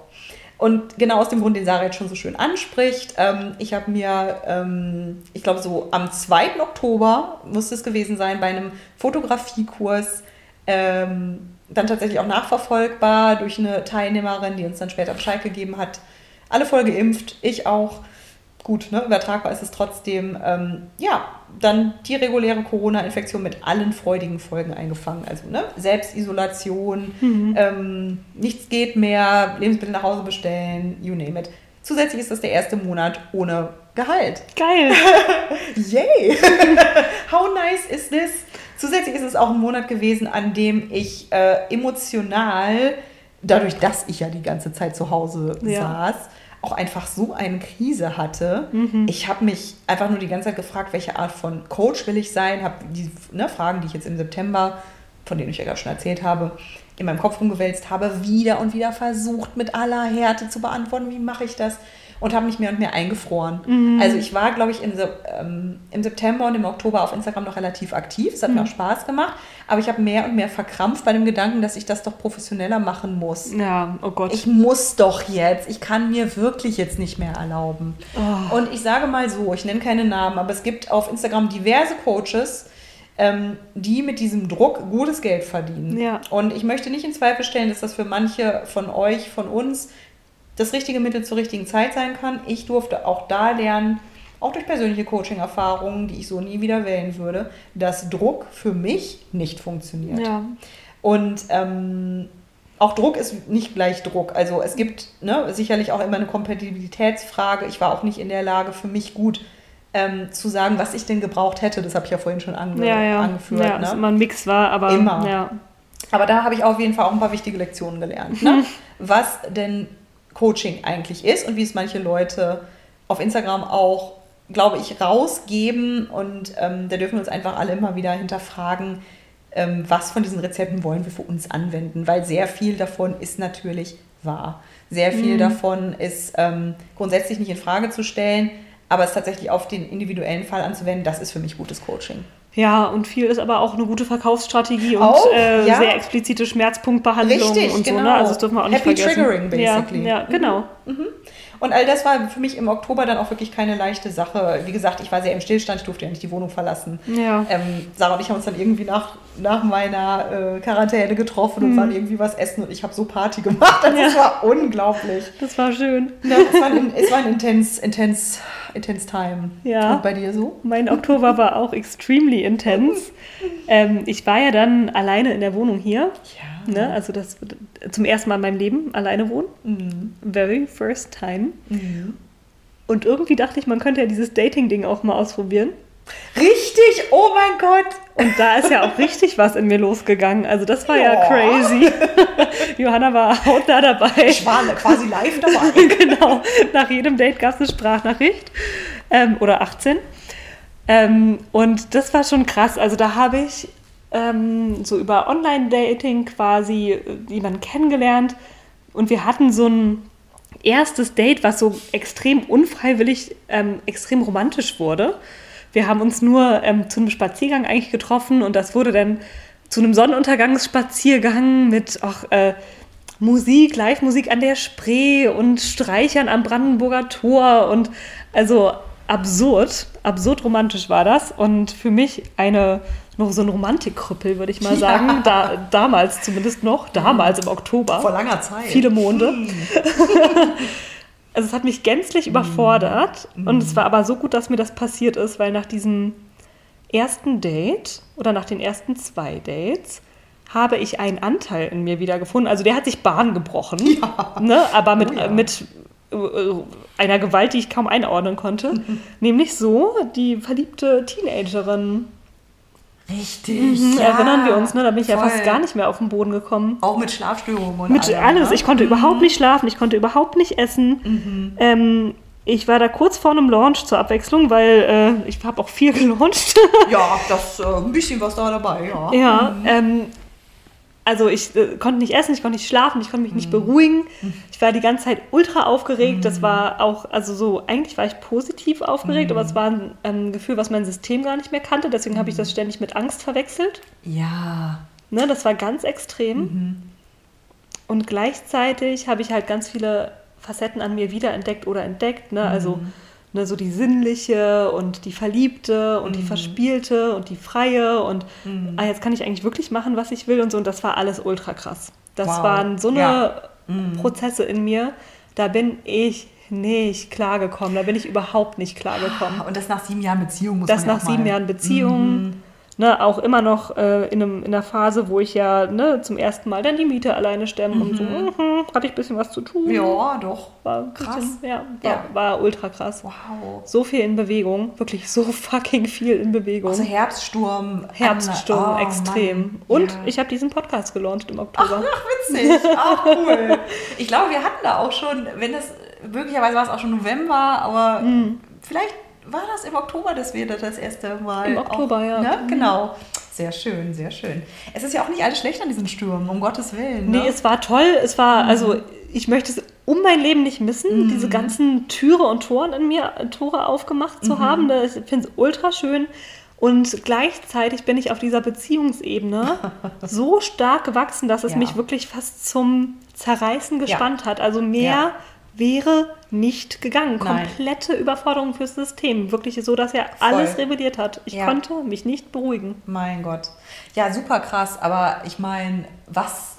Und genau aus dem Grund, den Sarah jetzt schon so schön anspricht, ähm, ich habe mir, ähm, ich glaube so am 2. Oktober muss es gewesen sein, bei einem Fotografiekurs, ähm, dann tatsächlich auch nachverfolgbar durch eine Teilnehmerin, die uns dann später Bescheid gegeben hat, alle voll geimpft, ich auch. Gut, ne, übertragbar ist es trotzdem. Ähm, ja, dann die reguläre Corona-Infektion mit allen freudigen Folgen eingefangen. Also ne, Selbstisolation, Mhm. ähm, nichts geht mehr, Lebensmittel nach Hause bestellen, you name it. Zusätzlich ist das der erste Monat ohne Gehalt. Geil. Yay! How nice is this? Zusätzlich ist es auch ein Monat gewesen, an dem ich äh, emotional, dadurch, dass ich ja die ganze Zeit zu Hause Ja. saß, auch einfach so eine Krise hatte. Mhm. Ich habe mich einfach nur die ganze Zeit gefragt, welche Art von Coach will ich sein, habe die ne, Fragen, die ich jetzt im September, von denen ich ja gerade schon erzählt habe, in meinem Kopf rumgewälzt habe, wieder und wieder versucht, mit aller Härte zu beantworten, wie mache ich das? Und habe mich mehr und mehr eingefroren. Mhm. Also ich war, glaube ich, im, ähm, im September und im Oktober auf Instagram noch relativ aktiv. Es hat Mhm. mir auch Spaß gemacht. Aber ich habe mehr und mehr verkrampft bei dem Gedanken, dass ich das doch professioneller machen muss. Ja, oh Gott. Ich muss doch jetzt. Ich kann mir wirklich jetzt nicht mehr erlauben. Oh. Und ich sage mal so, ich nenne keine Namen, aber es gibt auf Instagram diverse Coaches, ähm, die mit diesem Druck gutes Geld verdienen. Ja. Und ich möchte nicht in Zweifel stellen, dass das für manche von euch, von uns, das richtige Mittel zur richtigen Zeit sein kann. Ich durfte auch da lernen, auch durch persönliche Coaching-Erfahrungen, die ich so nie wieder wählen würde, dass Druck für mich nicht funktioniert. ja. Und ähm, auch Druck ist nicht gleich Druck. Also es gibt ne, sicherlich auch immer eine Kompatibilitätsfrage. Ich war auch nicht in der Lage, für mich gut ähm, zu sagen, was ich denn gebraucht hätte. Das habe ich ja vorhin schon ange Ja, ja. angeführt. ja, ne? dass immer ein Mix war, aber Immer. ja. Aber da habe ich auf jeden Fall auch ein paar wichtige Lektionen gelernt. Ne? Was denn Coaching eigentlich ist und wie es manche Leute auf Instagram auch, glaube ich, rausgeben. Und ähm, da dürfen wir uns einfach alle immer wieder hinterfragen, ähm, was von diesen Rezepten wollen wir für uns anwenden. Weil sehr viel davon ist natürlich wahr. Sehr viel Mhm. davon ist ähm, grundsätzlich nicht in Frage zu stellen, aber es tatsächlich auf den individuellen Fall anzuwenden, das ist für mich gutes Coaching. Ja, und viel ist aber auch eine gute Verkaufsstrategie und Auch, äh, ja. sehr explizite Schmerzpunktbehandlung Richtig, und so. genau. Ne? Also das dürfen wir auch nicht Happy vergessen. triggering, basically. Ja, ja genau. Und all das war für mich im Oktober dann auch wirklich keine leichte Sache. Wie gesagt, ich war sehr im Stillstand, ich durfte ja nicht die Wohnung verlassen. Ja. Ähm, Sarah und ich haben uns dann irgendwie nach, nach meiner äh, Quarantäne getroffen und waren irgendwie was essen und ich habe so Party gemacht. Also Mhm. Ja. war unglaublich. Das war schön. Ja, es, war ein, es war ein intense, intense, intense time. Ja. Und bei dir so? Mein Oktober war auch extremely intense. Ähm, ich war ja dann alleine in der Wohnung hier. Ja. Ne? Also das zum ersten Mal in meinem Leben alleine wohnen. Mhm. Very first time. Mhm. Und irgendwie dachte ich, man könnte ja dieses Dating-Ding auch mal ausprobieren. Richtig, oh mein Gott. Und da ist ja auch richtig was in mir losgegangen. Also das war ja, Ja. crazy. Johanna war hautnah dabei. Ich war quasi live dabei. genau. Nach jedem Date gab es eine Sprachnachricht. Ähm, oder 18. Ähm, und das war schon krass. Also da habe ich ähm, so über Online-Dating quasi äh, jemanden kennengelernt. Und wir hatten so ein erstes Date, was so extrem unfreiwillig, ähm, extrem romantisch wurde. Wir haben uns nur ähm, zu einem Spaziergang eigentlich getroffen und das wurde dann zu einem Sonnenuntergangsspaziergang mit auch äh, Musik, Live-Musik an der Spree und Streichern am Brandenburger Tor und also absurd, absurd romantisch war das und für mich eine noch so ein Romantikkrüppel, würde ich mal sagen, da, damals zumindest noch, damals im Oktober. Vor langer Zeit. Viele Monde. also es hat mich gänzlich überfordert und es war aber so gut, dass mir das passiert ist, weil nach diesem ersten Date oder nach den ersten zwei Dates habe ich einen Anteil in mir wieder gefunden. Also der hat sich Bahn gebrochen, Ja. ne? aber mit, Oh ja. mit äh, einer Gewalt, die ich kaum einordnen konnte. Nämlich so, die verliebte Teenagerin. Richtig. Mhm, Erinnern wir uns, ne? da bin ich ja voll. fast gar nicht mehr auf den Boden gekommen. Auch mit Schlafstörungen und Mit allem, alles. ne? Ich konnte überhaupt nicht schlafen, ich konnte überhaupt nicht essen. Ähm, ich war da kurz vor einem Launch zur Abwechslung, weil äh, ich habe auch viel gelauncht. Ja, das äh, ein bisschen was da dabei, ja. ja, ähm, also ich äh, konnte nicht essen, ich konnte nicht schlafen, ich konnte mich nicht beruhigen. Ich war die ganze Zeit ultra aufgeregt. Das war auch, also so, eigentlich war ich positiv aufgeregt, aber es war ein ähm, Gefühl, was mein System gar nicht mehr kannte. Deswegen habe ich das ständig mit Angst verwechselt. Ja. Ne, das war ganz extrem. Und gleichzeitig habe ich halt ganz viele Facetten an mir wiederentdeckt oder entdeckt. Ne? Also ne, so die sinnliche und die verliebte und die verspielte und die freie und ah, jetzt kann ich eigentlich wirklich machen, was ich will und so. Und das war alles ultra krass. Das Wow. waren so eine Ja. Prozesse in mir, da bin ich nicht klargekommen. Da bin ich überhaupt nicht klargekommen. Und das nach sieben Jahren Beziehung muss Das man ja nach sieben. Mhm. Jahren Beziehung. Ne, auch immer noch äh, in, einem, in einer Phase, wo ich ja ne, zum ersten Mal dann die Miete alleine stemmen und so, mhm, hatte ich ein bisschen was zu tun. Ja, doch. War Krass. Bisschen, ja, war, Ja. war ultra krass. Wow. So viel in Bewegung, wirklich so fucking viel in Bewegung. Also Herbststurm. Herbststurm, Anna- oh, extrem. Mann. Und Ja. ich habe diesen Podcast gelauncht im Oktober. Ach, witzig. Ach, cool. Ich glaube, wir hatten da auch schon, wenn das, möglicherweise war es auch schon November, aber Mhm. vielleicht war das im Oktober, dass wir das erste Mal. Im Oktober, auch, ja. Ne? Mhm. Genau. Sehr schön, sehr schön. Es ist ja auch nicht alles schlecht an diesen Stürmen, um Gottes Willen. Ne? Nee, es war toll. Es war, also ich möchte es um mein Leben nicht missen, diese ganzen Türe und Toren in mir, äh, Tore aufgemacht zu haben. Da- Ich finde es ultra schön. Und gleichzeitig bin ich auf dieser Beziehungsebene so stark gewachsen, dass es Ja. mich wirklich fast zum Zerreißen gespannt hat. Also mehr Ja. Wäre nicht gegangen. Nein. Komplette Überforderung fürs System. Wirklich so, dass er alles rebelliert hat. Ich Ja. konnte mich nicht beruhigen. Mein Gott. Ja, super krass, aber ich meine, was,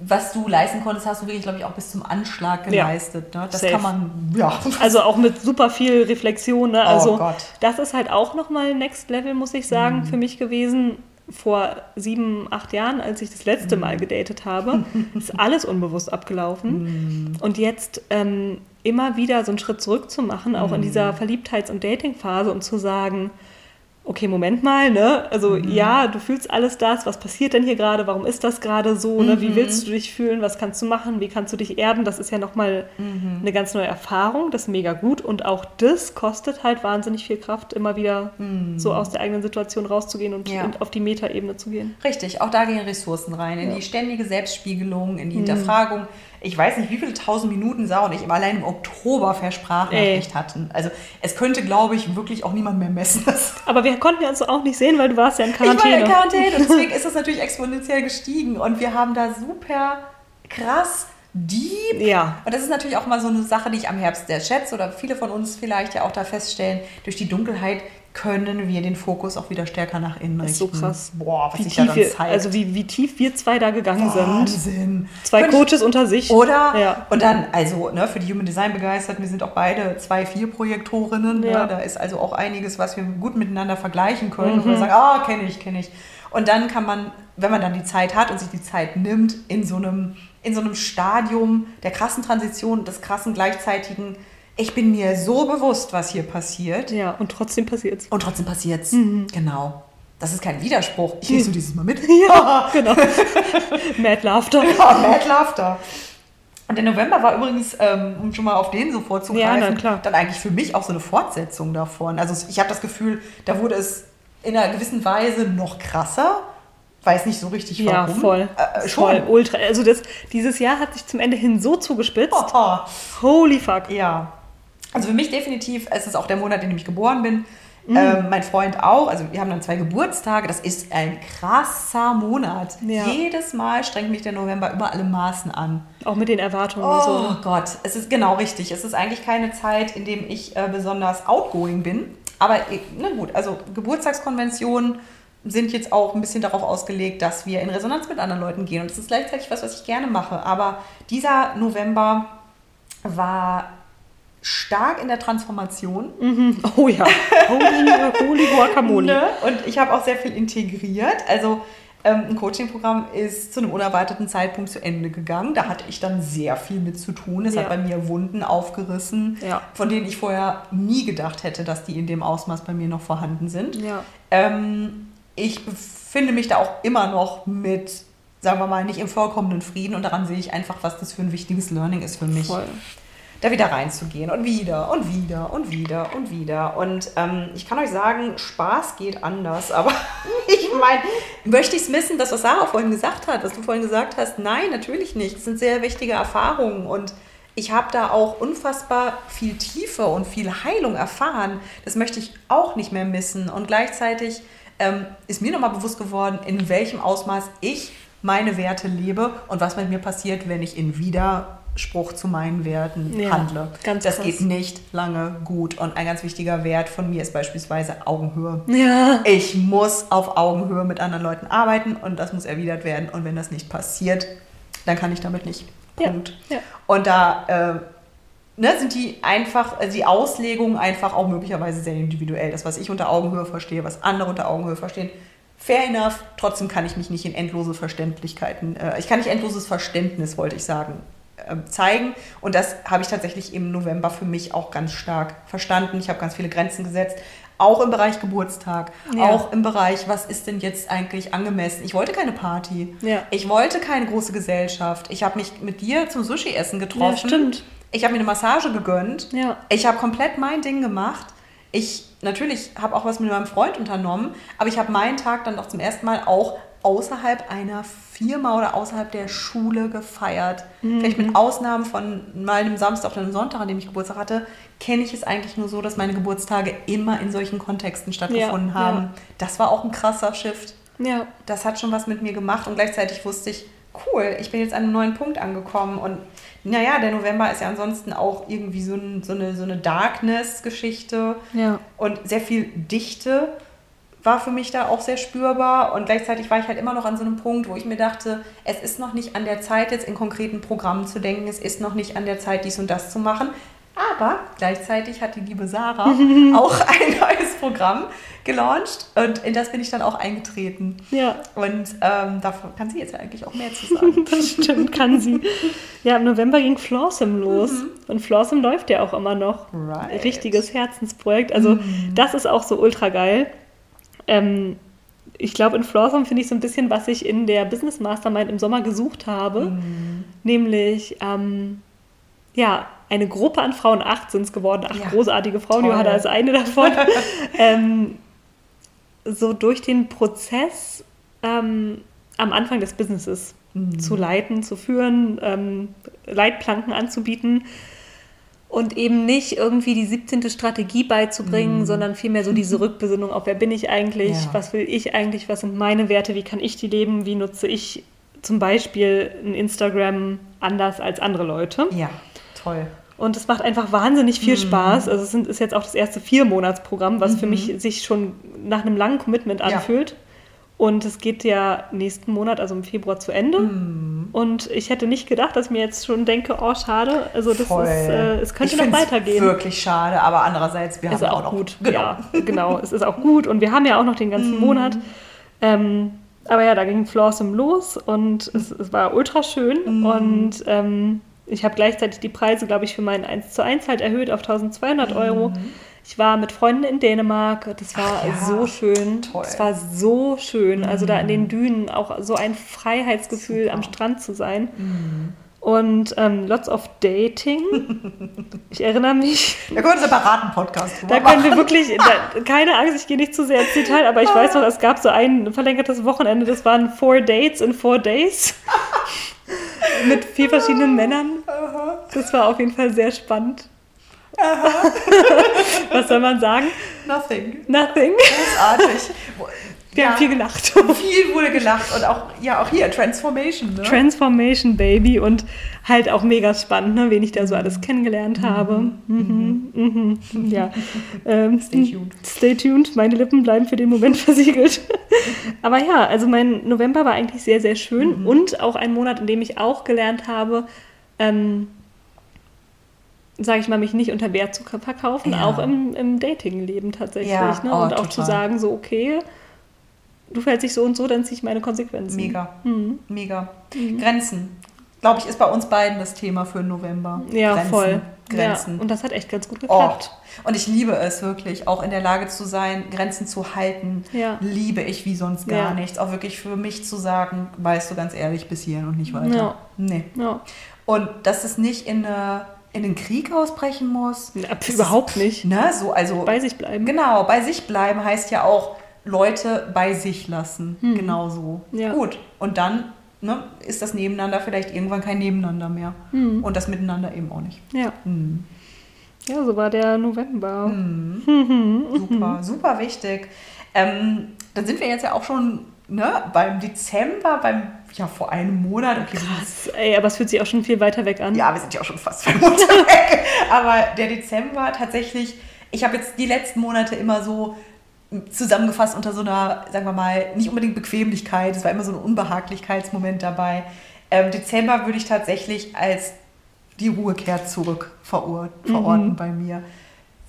was du leisten konntest, hast du wirklich, glaube ich, auch bis zum Anschlag Ja. geleistet. Ne? Das Safe. kann man, ja. Also auch mit super viel Reflexion. Ne? Oh Also Gott. das ist halt auch nochmal Next Level, muss ich sagen, für mich gewesen. Vor sieben, acht Jahren, als ich das letzte Mal gedatet habe, ist alles unbewusst abgelaufen. Und jetzt ähm, immer wieder so einen Schritt zurück zu machen, auch in dieser Verliebtheits- und Datingphase und zu sagen, okay, Moment mal, ne? Also ja, du fühlst alles das, was passiert denn hier gerade, warum ist das gerade so, ne? Wie willst du dich fühlen, was kannst du machen, wie kannst du dich erden? Das ist ja nochmal eine ganz neue Erfahrung, das ist mega gut und auch das kostet halt wahnsinnig viel Kraft, immer wieder so aus der eigenen Situation rauszugehen und, Ja. und auf die Metaebene zu gehen. Richtig, auch da gehen Ressourcen rein, in Ja. die ständige Selbstspiegelung, in die Hinterfragung. Ich weiß nicht, wie viele tausend Minuten Sau und ich im allein im Oktober Versprachnachricht hatten. Also es könnte, glaube ich, wirklich auch niemand mehr messen. Aber wir konnten ja uns auch nicht sehen, weil du warst ja in Ich war ja Quarantäne. in Quarantäne und deswegen ist das natürlich exponentiell gestiegen und wir haben da super krass deep. Ja. Und das ist natürlich auch mal so eine Sache, die ich am Herbst sehr schätze oder viele von uns vielleicht ja auch da feststellen, durch die Dunkelheit können wir den Fokus auch wieder stärker nach innen Das ist richten. so krass. Boah, was wie sich da tief dann wir, zeigt. also wie, wie tief wir zwei da gegangen sind. Wahnsinn. Zwei Könnte- Coaches unter sich. Oder? Ja. Und dann, also ne, für die Human Design begeistert, wir sind auch beide zwei Vier-Projektorinnen. Ja. Ne? Da ist also auch einiges, was wir gut miteinander vergleichen können. Mhm. Und wir sagen, ah, kenne ich, kenne ich. Und dann kann man, wenn man dann die Zeit hat und sich die Zeit nimmt, in so einem, in so einem Stadium der krassen Transition, des krassen gleichzeitigen, ich bin mir so bewusst, was hier passiert. Ja, und trotzdem passiert's. Und trotzdem passiert's. Mhm. Genau. Das ist kein Widerspruch. Ich lese nur dieses Mal mit. Ja, genau. Mad Laughter. Ja, Mad Laughter. Und der November war übrigens, ähm, um schon mal auf den so vorzugreifen, Ja, na klar. dann eigentlich für mich auch so eine Fortsetzung davon. Also ich habe das Gefühl, da wurde es in einer gewissen Weise noch krasser. Weiß nicht so richtig Ja, warum. voll. Äh, schon. Voll, ultra. Also das, dieses Jahr hat sich zum Ende hin so zugespitzt. Oh, Holy fuck. ja. Also für mich definitiv, es ist auch der Monat, in dem ich geboren bin. Mhm. Ähm, mein Freund auch. Also wir haben dann zwei Geburtstage. Das ist ein krasser Monat. Ja. Jedes Mal strengt mich der November über alle Maßen an. Auch mit den Erwartungen Oh und so. ne? Gott, es ist genau richtig. Es ist eigentlich keine Zeit, in dem ich äh, besonders outgoing bin. Aber äh, na gut, also Geburtstagskonventionen sind jetzt auch ein bisschen darauf ausgelegt, dass wir in Resonanz mit anderen Leuten gehen. Und es ist gleichzeitig was, was ich gerne mache. Aber dieser November war stark in der Transformation. Mhm. Oh ja, holy, holy guacamole. Ne? Und ich habe auch sehr viel integriert. Also ähm, ein Coaching-Programm ist zu einem unerwarteten Zeitpunkt zu Ende gegangen. Da hatte ich dann sehr viel mit zu tun. Es Ja. hat bei mir Wunden aufgerissen, Ja. von denen ich vorher nie gedacht hätte, dass die in dem Ausmaß bei mir noch vorhanden sind. Ja. Ähm, ich befinde mich da auch immer noch mit, sagen wir mal, nicht im vollkommenen Frieden und daran sehe ich einfach, was das für ein wichtiges Learning ist für mich Voll. Da wieder reinzugehen und wieder und wieder und wieder und wieder. Und ähm, ich kann euch sagen, Spaß geht anders. Aber ich meine, möchte ich es missen, das, was Sarah vorhin gesagt hat, was du vorhin gesagt hast? Nein, natürlich nicht. Das sind sehr wichtige Erfahrungen und ich habe da auch unfassbar viel Tiefe und viel Heilung erfahren. Das möchte ich auch nicht mehr missen. Und gleichzeitig ähm, ist mir nochmal bewusst geworden, in welchem Ausmaß ich meine Werte lebe und was mit mir passiert, wenn ich in Widerspruch zu meinen Werten Ja, handle. ganz das krass. geht nicht lange gut. Und ein ganz wichtiger Wert von mir ist beispielsweise Augenhöhe. Ja. Ich muss auf Augenhöhe mit anderen Leuten arbeiten und das muss erwidert werden. Und wenn das nicht passiert, dann kann ich damit nicht. Ja, Punkt. ja. Und da äh, ne, sind die einfach, also die Auslegungen einfach auch möglicherweise sehr individuell. Das, was ich unter Augenhöhe verstehe, was andere unter Augenhöhe verstehen, fair enough. Trotzdem kann ich mich nicht in endlose Verständlichkeiten, äh, ich kann nicht endloses Verständnis, wollte ich sagen, zeigen. Und das habe ich tatsächlich im November für mich auch ganz stark verstanden. Ich habe ganz viele Grenzen gesetzt. Auch im Bereich Geburtstag, Ja. auch im Bereich, was ist denn jetzt eigentlich angemessen? Ich wollte keine Party. Ja. Ich wollte keine große Gesellschaft. Ich habe mich mit dir zum Sushi-Essen getroffen. Ja, stimmt. Ich habe mir eine Massage gegönnt. Ja. Ich habe komplett mein Ding gemacht. Ich natürlich habe auch was mit meinem Freund unternommen, aber ich habe meinen Tag dann doch zum ersten Mal auch außerhalb einer Firma oder außerhalb der Schule gefeiert. Vielleicht Mhm. mit Ausnahmen von mal einem Samstag oder einem Sonntag, an dem ich Geburtstag hatte, kenne ich es eigentlich nur so, dass meine Geburtstage immer in solchen Kontexten stattgefunden Ja, haben. ja. Das war auch ein krasser Shift Ja. das hat schon was mit mir gemacht und gleichzeitig wusste ich, cool, ich bin jetzt an einem neuen Punkt angekommen und naja, der November ist ja ansonsten auch irgendwie so, ein, so eine, so eine Darkness-Geschichte Ja. und sehr viel Dichte war für mich da auch sehr spürbar und gleichzeitig war ich halt immer noch an so einem Punkt, wo ich mir dachte, es ist noch nicht an der Zeit, jetzt in konkreten Programmen zu denken, es ist noch nicht an der Zeit, dies und das zu machen. Aber gleichzeitig hat die liebe Sarah auch ein neues Programm gelauncht und in das bin ich dann auch eingetreten. Ja. Und ähm, davon kann sie jetzt ja eigentlich auch mehr zu sagen. Das stimmt, kann sie. Ja, im November ging Flawsome los. Und Flawsome läuft ja auch immer noch. Right. Richtiges Herzensprojekt. Also, das ist auch so ultra geil. Ähm, ich glaube, in Flawsome finde ich so ein bisschen, was ich in der Business Mastermind im Sommer gesucht habe. Nämlich, ähm, ja, eine Gruppe an Frauen, acht sind es geworden, acht Ja. großartige Frauen, Toll. Johanna ist eine davon, ähm, so durch den Prozess ähm, am Anfang des Businesses zu leiten, zu führen, ähm, Leitplanken anzubieten und eben nicht irgendwie die 17. Strategie beizubringen, sondern vielmehr so diese Rückbesinnung auf, wer bin ich eigentlich, Ja. was will ich eigentlich, was sind meine Werte, wie kann ich die leben, wie nutze ich zum Beispiel ein Instagram anders als andere Leute. Ja, toll. Und es macht einfach wahnsinnig Mhm. viel Spaß. Also es ist jetzt auch das erste Viermonatsprogramm, was für mich sich schon nach einem langen Commitment Mhm. Ja. Und es geht ja nächsten Monat, also im Februar, zu Ende. Mhm. Und ich hätte nicht gedacht, dass ich mir jetzt schon denke, oh, schade. Also das Voll. ist, äh, es könnte ich noch weitergehen. Wirklich schade, aber andererseits, wir Ist haben auch, auch noch gut. Genau. Ja, genau. Es ist auch gut. Und wir haben ja auch noch den ganzen Mhm. Monat. Ähm, aber ja, da ging Flawsome los und es, es war ultra schön. Mhm. Und ähm, ich habe gleichzeitig die Preise, glaube ich, für meinen 1 zu 1 halt erhöht auf 1200 Euro. Ich war mit Freunden in Dänemark. Das war Mhm. Ja, so schön. toll. Es war so schön. Also da in den Dünen auch so ein Freiheitsgefühl Super. am Strand zu sein. Und ähm, lots of dating. Ich erinnere mich, Da können wir einen separaten Podcast da können wir machen. wirklich, da, keine Angst, ich gehe nicht zu sehr ins Detail, aber ich weiß noch, es gab so ein verlängertes Wochenende, das waren four Dates in four days. Mit vier verschiedenen Männern. Das war auf jeden Fall sehr spannend. Was soll man sagen? Nothing. Nothing. Großartig. Wir ja, haben viel gelacht. viel wurde gelacht und auch, ja, auch hier, Transformation. Ne? Transformation Baby und halt auch mega spannend, ne, wen ich da so alles kennengelernt habe. Mhm, mhm, ja. Ähm, Stay tuned. Stay tuned, meine Lippen bleiben für den Moment versiegelt. Aber ja, also mein November war eigentlich sehr, sehr schön und auch ein Monat, in dem ich auch gelernt habe, ähm, sage ich mal, mich nicht unter Wert zu verkaufen, Ja. auch im, im Dating-Leben tatsächlich. Ja, ne? oh, und auch total. zu sagen, so, okay, du fällst dich so und so, dann ziehe ich meine Konsequenzen. Mega. Mhm. Mega. Grenzen. Glaube ich, ist bei uns beiden das Thema für November. Ja, Grenzen. voll. Grenzen. Ja, und das hat echt ganz gut Oh, geklappt. und ich liebe es wirklich, auch in der Lage zu sein, Grenzen zu halten. Ja. Liebe ich wie sonst gar Ja. nichts. Auch wirklich für mich zu sagen, weißt du ganz ehrlich, bis hierhin und nicht weiter. Ja. Nee. Ja. Und dass es nicht in, eine, in den Krieg ausbrechen muss. Das überhaupt nicht. Ne, so, also, Bei sich bleiben. Genau, bei sich bleiben heißt ja auch Leute bei sich lassen. Genauso. Hm. Ja. Gut. Und dann ne, ist das Nebeneinander vielleicht irgendwann kein Nebeneinander mehr. Hm. Und das Miteinander eben auch nicht. Ja. Hm. ja, so war der November. Super, super wichtig. Ähm, dann sind wir jetzt ja auch schon ne, beim Dezember, beim, ja, vor einem Monat. Okay, Krass, ey, aber es fühlt sich auch schon viel weiter weg an. ja, wir sind ja auch schon fast zwei Monate weg. Aber der Dezember tatsächlich, ich habe jetzt die letzten Monate immer so zusammengefasst unter so einer, sagen wir mal, nicht unbedingt Bequemlichkeit, es war immer so ein Unbehaglichkeitsmoment dabei. Ähm, Dezember würde ich tatsächlich als die Ruhe kehrt zurück veror verorten bei mir.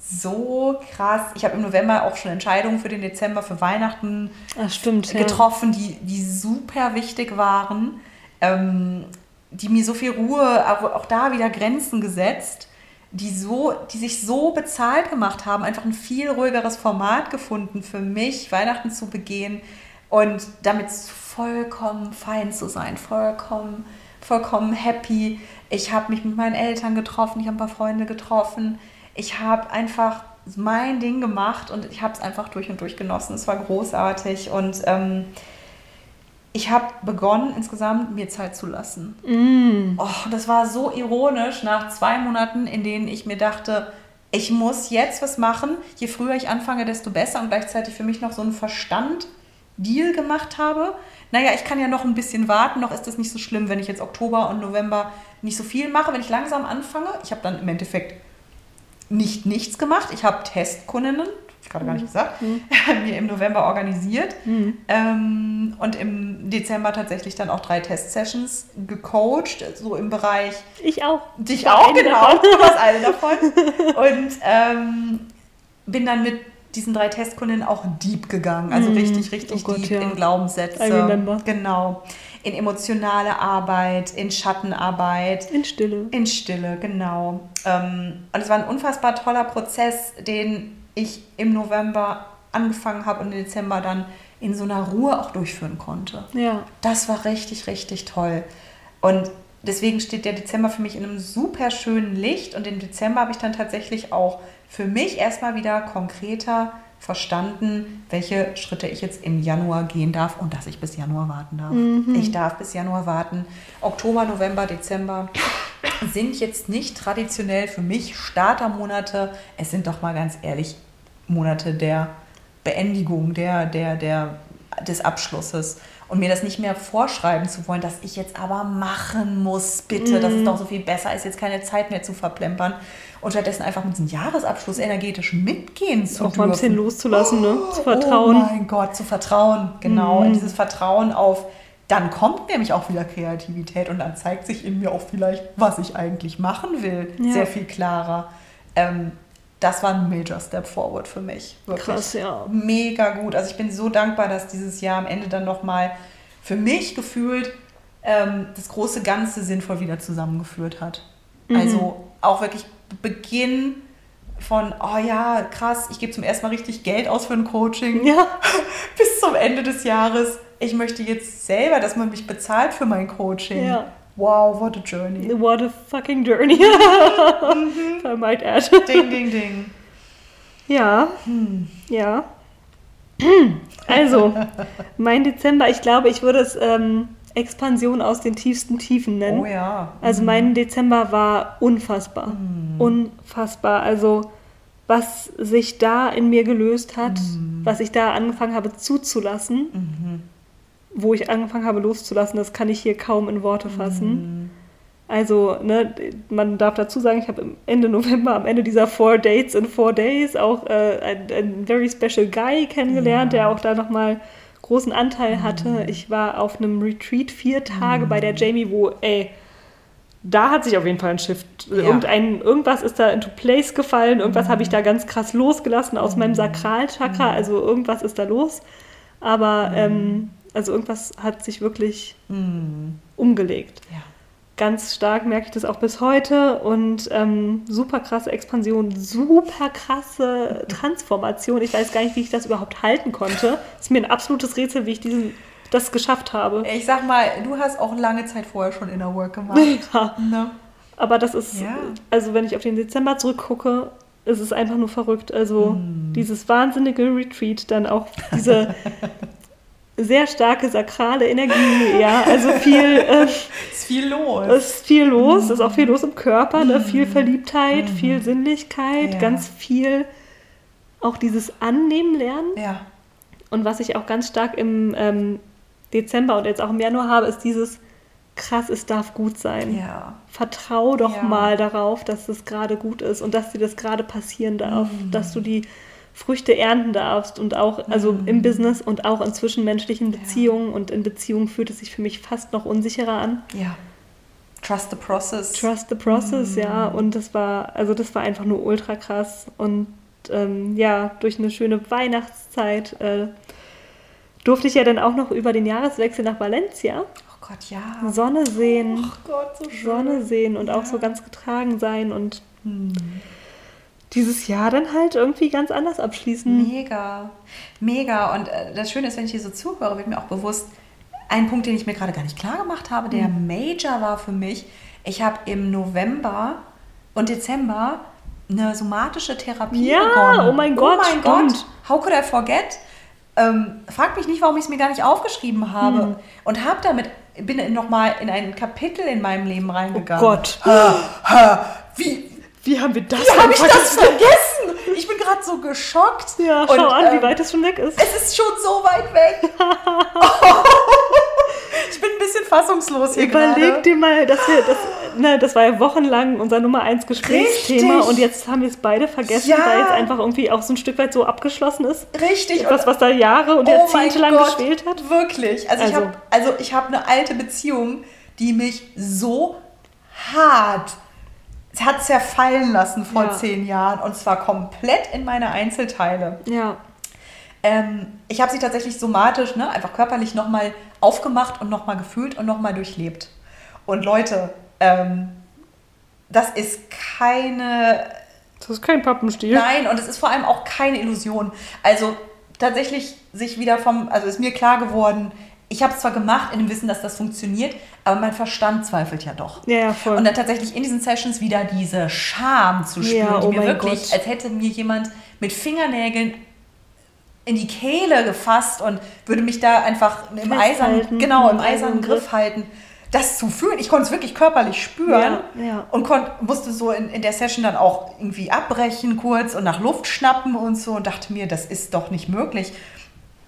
So krass. Ich habe im November auch schon Entscheidungen für den Dezember, für Weihnachten Ach, stimmt. Ja. getroffen, die, die super wichtig waren, ähm, die mir so viel Ruhe, aber auch da wieder Grenzen gesetzt, die, so, die sich so bezahlt gemacht haben, einfach ein viel ruhigeres Format gefunden für mich, Weihnachten zu begehen und damit vollkommen fein zu sein, vollkommen, vollkommen happy. Ich habe mich mit meinen Eltern getroffen, ich habe ein paar Freunde getroffen. Ich habe einfach mein Ding gemacht und ich habe es einfach durch und durch genossen. Es war großartig und ähm, ich habe begonnen, insgesamt mir Zeit zu lassen. Mm. Oh, das war so ironisch nach zwei Monaten, in denen ich mir dachte, ich muss jetzt was machen. Je früher ich anfange, desto besser und gleichzeitig für mich noch so einen Verstand-Deal gemacht habe. Naja, ich kann ja noch ein bisschen warten, noch ist das nicht so schlimm, wenn ich jetzt Oktober und November nicht so viel mache. Wenn ich langsam anfange, ich habe dann im Endeffekt nicht nichts gemacht. Ich habe Testkundinnen, ich gerade gar nicht gesagt, mir im November organisiert ähm, und im Dezember tatsächlich dann auch drei Testsessions gecoacht, so im Bereich Ich auch. Dich war auch, genau. davon. Du warst eine davon. Und ähm, bin dann mit diesen drei Testkundinnen auch deep gegangen. Also richtig, richtig Oh Gott, deep ja. in Glaubenssätze. Genau. In emotionale Arbeit, in Schattenarbeit, In Stille. in Stille, genau. Ähm, und es war ein unfassbar toller Prozess, den ich im November angefangen habe und im Dezember dann in so einer Ruhe auch durchführen konnte. Ja. Das war richtig, richtig toll. Und deswegen steht der Dezember für mich in einem super schönen Licht. Und im Dezember habe ich dann tatsächlich auch für mich erstmal wieder konkreter verstanden, welche Schritte ich jetzt im Januar gehen darf und dass ich bis Januar warten darf. Ich darf bis Januar warten. Oktober, November, Dezember sind jetzt nicht traditionell für mich Startermonate. Es sind doch mal ganz ehrlich Monate der Beendigung, der, der, der, des Abschlusses. Und mir das nicht mehr vorschreiben zu wollen, dass ich jetzt aber machen muss, bitte, dass es doch so viel besser ist, jetzt keine Zeit mehr zu verplempern. Und stattdessen einfach mit diesem Jahresabschluss energetisch mitgehen zu Auch dürfen. mal ein bisschen loszulassen, ne? Zu Oh vertrauen. mein Gott, zu vertrauen, genau. Und dieses Vertrauen auf, dann kommt nämlich auch wieder Kreativität und dann zeigt sich in mir auch vielleicht, was ich eigentlich machen will, Ja. sehr viel klarer. Ähm, das war ein Major Step Forward für mich. Wirklich. Krass, ja. Mega gut. Also ich bin so dankbar, dass dieses Jahr am Ende dann nochmal für mich gefühlt ähm, das große Ganze sinnvoll wieder zusammengeführt hat. Mhm. Also auch wirklich Beginn von, oh ja, krass, ich gebe zum ersten Mal richtig Geld aus für ein Coaching Ja. bis zum Ende des Jahres. Ich möchte jetzt selber, dass man mich bezahlt für mein Coaching. Ja. Wow, what a journey. What a fucking journey. Mhm. I might add. Ding, ding, ding. Ja. Hm. Ja. Also, mein Dezember, ich glaube, ich würde es ähm, Expansion aus den tiefsten Tiefen nennen. Oh ja. Also mein Dezember war unfassbar. Unfassbar. Also was sich da in mir gelöst hat, was ich da angefangen habe zuzulassen, wo ich angefangen habe loszulassen, das kann ich hier kaum in Worte fassen. Also, ne, man darf dazu sagen, ich habe Ende November, am Ende dieser Four Dates in Four Days auch äh, einen, einen very special guy kennengelernt, Ja. der auch da nochmal großen Anteil hatte. Ich war auf einem Retreat vier Tage bei der Jamie, wo, ey, da hat sich auf jeden Fall ein Shift. Ja. Irgendein, irgendwas ist da into place gefallen, irgendwas mhm. habe ich da ganz krass losgelassen aus mhm. meinem Sakralchakra, mhm. also irgendwas ist da los. Aber mhm. ähm, also irgendwas hat sich wirklich mhm. umgelegt. Ja. Ganz stark merke ich das auch bis heute und ähm, super krasse Expansion, super krasse Transformation. Ich weiß gar nicht, wie ich das überhaupt halten konnte. Es ist mir ein absolutes Rätsel, wie ich diesen das geschafft habe. Ich sag mal, du hast auch lange Zeit vorher schon Inner Work gemacht. Ja. Ne? Aber das ist, ja. also wenn ich auf den Dezember zurückgucke, ist es einfach nur verrückt. Also mm. dieses wahnsinnige Retreat, dann auch diese sehr starke sakrale Energie, ja, also viel. Äh, ist viel los. Ist viel los, mm. ist auch viel los im Körper, ne? viel mm. Verliebtheit, mm. viel Sinnlichkeit, ja. ganz viel auch dieses Annehmen lernen. Ja. Und was ich auch ganz stark im ähm, Dezember und jetzt auch im Januar habe, ist dieses krass, es darf gut sein. Ja. Vertrau doch ja. mal darauf, dass es gerade gut ist und dass dir das gerade passieren darf, mm. dass du die Früchte ernten darfst und auch, also mm. im Business und auch in zwischenmenschlichen Beziehungen ja. und in Beziehungen fühlt es sich für mich fast noch unsicherer an. Ja. Trust the process. Trust the process, mm. ja. Und das war, also das war einfach nur ultra krass. Und ähm, ja, durch eine schöne Weihnachtszeit äh, durfte ich ja dann auch noch über den Jahreswechsel nach Valencia. Oh Gott, ja. Sonne sehen. Oh Gott, so schön. Sonne sehen und ja. auch so ganz getragen sein und hm. Dieses Jahr dann halt irgendwie ganz anders abschließen. Mega, mega. Und äh, das Schöne ist, wenn ich hier so zuhöre, wird mir auch bewusst, ein Punkt, den ich mir gerade gar nicht klar gemacht habe, der hm. Major war für mich, ich habe im November und Dezember eine somatische Therapie ja, begonnen. Oh mein Gott, oh mein stimmt. Gott, how could I forget? Ähm, frag mich nicht, warum ich es mir gar nicht aufgeschrieben habe. Hm. Und habe damit, bin nochmal in ein Kapitel in meinem Leben reingegangen. Oh Gott. Ha, ha, wie, wie haben wir das Wie habe ich das vergessen? Ich bin gerade so geschockt. Ja, schau Und, an, ähm, wie weit es schon weg ist. Es ist schon so weit weg. ich bin ein bisschen fassungslos hier Überleg gerade. dir mal, dass wir das, ne, das war ja wochenlang unser Nummer 1 Gesprächsthema Richtig. und jetzt haben wir es beide vergessen, ja. weil es einfach irgendwie auch so ein Stück weit so abgeschlossen ist. Richtig. Etwas, was da Jahre und oh Jahrzehnte lang Gott, gespielt hat. Wirklich. Also, also. ich habe also hab eine alte Beziehung, die mich so hart hat zerfallen lassen vor ja. zehn Jahren und zwar komplett in meine Einzelteile. Ja. Ähm, ich habe sie tatsächlich somatisch, ne, einfach körperlich nochmal aufgemacht und nochmal gefühlt und nochmal durchlebt. Und Leute, ähm, das ist keine. Das ist kein Pappenstiel. Nein, und es ist vor allem auch keine Illusion. Also tatsächlich sich wieder vom, also ist mir klar geworden, ich habe es zwar gemacht in dem Wissen, dass das funktioniert, aber mein Verstand zweifelt ja doch. Ja, ja, voll. Und dann tatsächlich in diesen Sessions wieder diese Scham zu spüren, ja, oh die mir wirklich, Gott. als hätte mir jemand mit Fingernägeln in die Kehle gefasst und würde mich da einfach im eisernen, genau, im eisernen Griff halten. Das zu fühlen, ich konnte es wirklich körperlich spüren ja, ja. und konnt, musste so in, in der Session dann auch irgendwie abbrechen kurz und nach Luft schnappen und so und dachte mir, das ist doch nicht möglich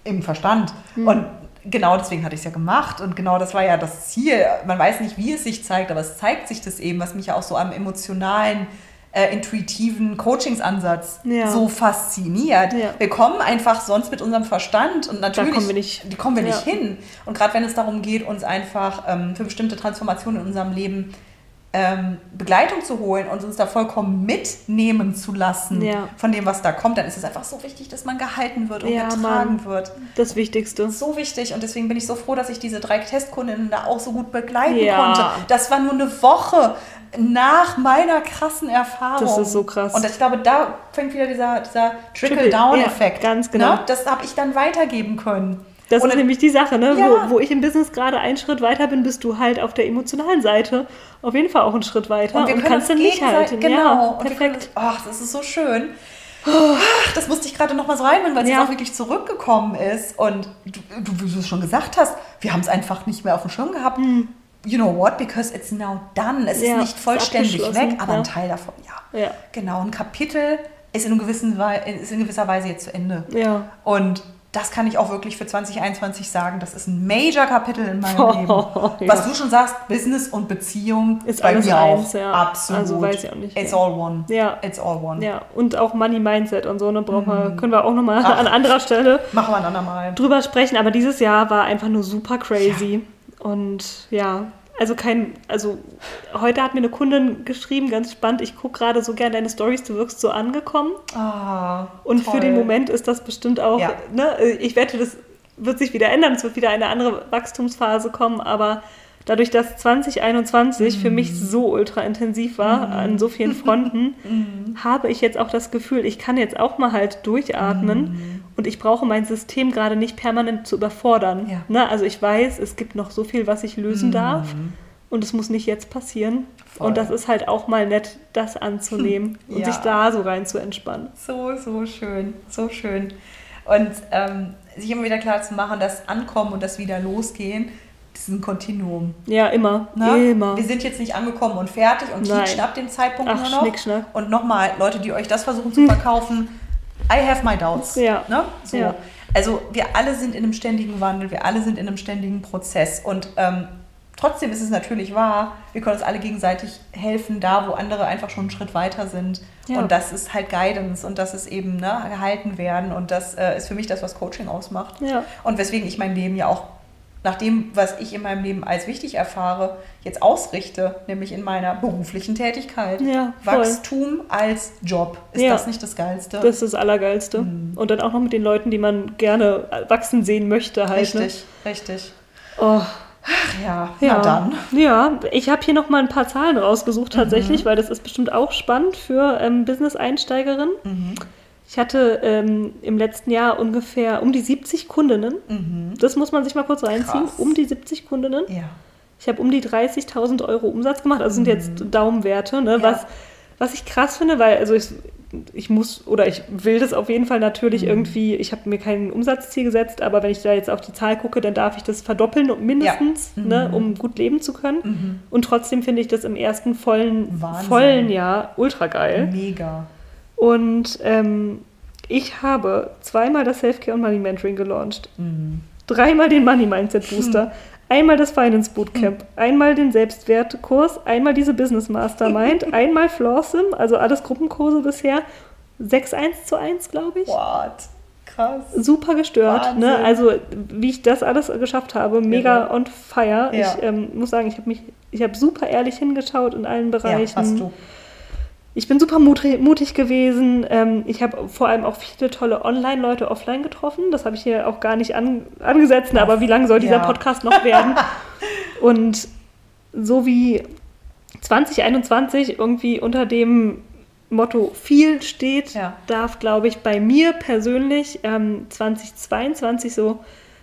im Verstand. Hm. Und genau deswegen hatte ich es ja gemacht und genau das war ja das Ziel. Man weiß nicht, wie es sich zeigt, aber es zeigt sich das eben, was mich ja auch so am emotionalen äh, intuitiven Coachingsansatz ja. so fasziniert. Ja. Wir kommen einfach sonst mit unserem Verstand und natürlich kommen wir nicht, kommen wir ja. nicht hin. Und gerade wenn es darum geht, uns einfach ähm, für bestimmte Transformationen in unserem Leben ähm, Begleitung zu holen und uns da vollkommen mitnehmen zu lassen von dem, was da kommt, dann ist es einfach so wichtig, dass man gehalten wird und getragen Mann. wird. Das Wichtigste. So wichtig und deswegen bin ich so froh, dass ich diese drei Testkundinnen da auch so gut begleiten konnte. Das war nur eine Woche nach meiner krassen Erfahrung. Das ist so krass. Und ich glaube, da fängt wieder dieser, dieser Trickle-Down-Effekt. Ja, ganz genau. Ne? Das habe ich dann weitergeben können. Das und ist nämlich die Sache, ne? Ja. Wo, wo, ich im Business gerade einen Schritt weiter bin, bist du halt auf der emotionalen Seite auf jeden Fall auch einen Schritt weiter und, und kannst dann nicht halten. Genau. Ja, perfekt. Ach, das ist so schön. Ach, das musste ich gerade noch mal so reinbringen, weil es ja. auch wirklich zurückgekommen ist. Und du, du, wie du es schon gesagt hast, wir haben es einfach nicht mehr auf dem Schirm gehabt. Hm you know what, because it's now done. Es ja, ist nicht vollständig weg, aber ja. ein Teil davon, ja. ja. Genau, ein Kapitel ist in, gewissen, ist in gewisser Weise jetzt zu Ende. Ja. Und das kann ich auch wirklich für 2021 sagen. Das ist ein Major-Kapitel in meinem oh, Leben. Was du schon sagst, Business und Beziehung ist bei mir eins, auch. Ja. Absolut. Also weiß ich auch nicht. It's all one. Ja. It's all one. Ja. Und auch Money Mindset und so, ne, brauchen wir, mhm. können wir auch nochmal an anderer Stelle machen wir ein andermal. drüber sprechen. Aber dieses Jahr war einfach nur super crazy. Ja. Und ja, also kein, also heute hat mir eine Kundin geschrieben, ganz spannend, ich gucke gerade so gerne deine Stories, du wirkst so angekommen. Ah, Und toll. für den Moment ist das bestimmt auch, Ja. ne, ich wette, das wird sich wieder ändern, es wird wieder eine andere Wachstumsphase kommen, aber dadurch, dass 2021 für mich so ultra intensiv war an so vielen Fronten, habe ich jetzt auch das Gefühl, ich kann jetzt auch mal halt durchatmen und ich brauche mein System gerade nicht permanent zu überfordern. Ja. Ne? Also ich weiß, es gibt noch so viel, was ich lösen darf und es muss nicht jetzt passieren. Voll. Und das ist halt auch mal nett, das anzunehmen und Ja. sich da so rein zu entspannen. So, so schön, so schön. Und ähm, sich immer wieder klar zu machen, dass Ankommen und das wieder losgehen, das ist ein Kontinuum. Ja, immer. Ne? Immer. Wir sind jetzt nicht angekommen und fertig und Nein. kietschen ab dem Zeitpunkt Ach, nur noch. Und nochmal, Leute, die euch das versuchen zu verkaufen, I have my doubts. Ja. Ne? So. Ja. Also wir alle sind in einem ständigen Wandel, wir alle sind in einem ständigen Prozess. Und ähm, trotzdem ist es natürlich wahr, wir können uns alle gegenseitig helfen, da wo andere einfach schon einen Schritt weiter sind. Ja. Und das ist halt Guidance und das ist eben ne, gehalten werden. Und das äh, ist für mich das, was Coaching ausmacht. Ja. Und weswegen ich mein Leben ja auch nach dem, was ich in meinem Leben als wichtig erfahre, jetzt ausrichte, nämlich in meiner beruflichen Tätigkeit. Ja. Wachstum als Job. Ist Ja. das nicht das Geilste? Das ist das Allergeilste. Mhm. Und dann auch noch mit den Leuten, die man gerne wachsen sehen möchte halt. richtig, richtig. Ne? Oh, Ach ja, ja. na dann. Ja, ich habe hier noch mal ein paar Zahlen rausgesucht Mhm. tatsächlich, weil das ist bestimmt auch spannend für ähm, Business-Einsteigerinnen. Ich hatte ähm, im letzten Jahr ungefähr um die 70 Kundinnen. Mhm. Das muss man sich mal kurz reinziehen. Krass. Um die 70 Kundinnen. Ja. Ich habe um die 30.000 Euro Umsatz gemacht. Also sind jetzt Daumenwerte, ne? Mhm. Ja. was, was ich krass finde, weil also ich, ich muss oder ich will das auf jeden Fall natürlich Mhm. irgendwie, ich habe mir kein Umsatzziel gesetzt, aber wenn ich da jetzt auf die Zahl gucke, dann darf ich das verdoppeln und mindestens, Ja. ne, Mhm. um gut leben zu können. Mhm. Und trotzdem finde ich das im ersten vollen, Wahnsinn. vollen Jahr ultra geil. Mega. Und ähm, ich habe zweimal das Selfcare und Money Mentoring gelauncht Mhm. dreimal den Money Mindset Booster, einmal das Finance Bootcamp, einmal den Selbstwertkurs, einmal diese Business Mastermind, einmal Flawsim, also alles Gruppenkurse bisher. 6 1 zu 1, glaube ich. What? Krass. Super gestört. Wahnsinn. Ne? Also, wie ich das alles geschafft habe, mega Irre. on fire. Ja. Ich ähm, muss sagen, ich habe mich, ich habe super ehrlich hingeschaut in allen Ja, Bereichen. hast du. Ich bin super mutig, gewesen. Ähm, ich habe vor allem auch viele tolle Online-Leute offline getroffen. Das habe ich hier auch gar nicht an, angesetzt, aber wie lange soll dieser Ja. Podcast noch werden? Und so wie 2021 irgendwie unter dem Motto viel steht, Ja. darf, glaube ich, bei mir persönlich ähm, 2022 so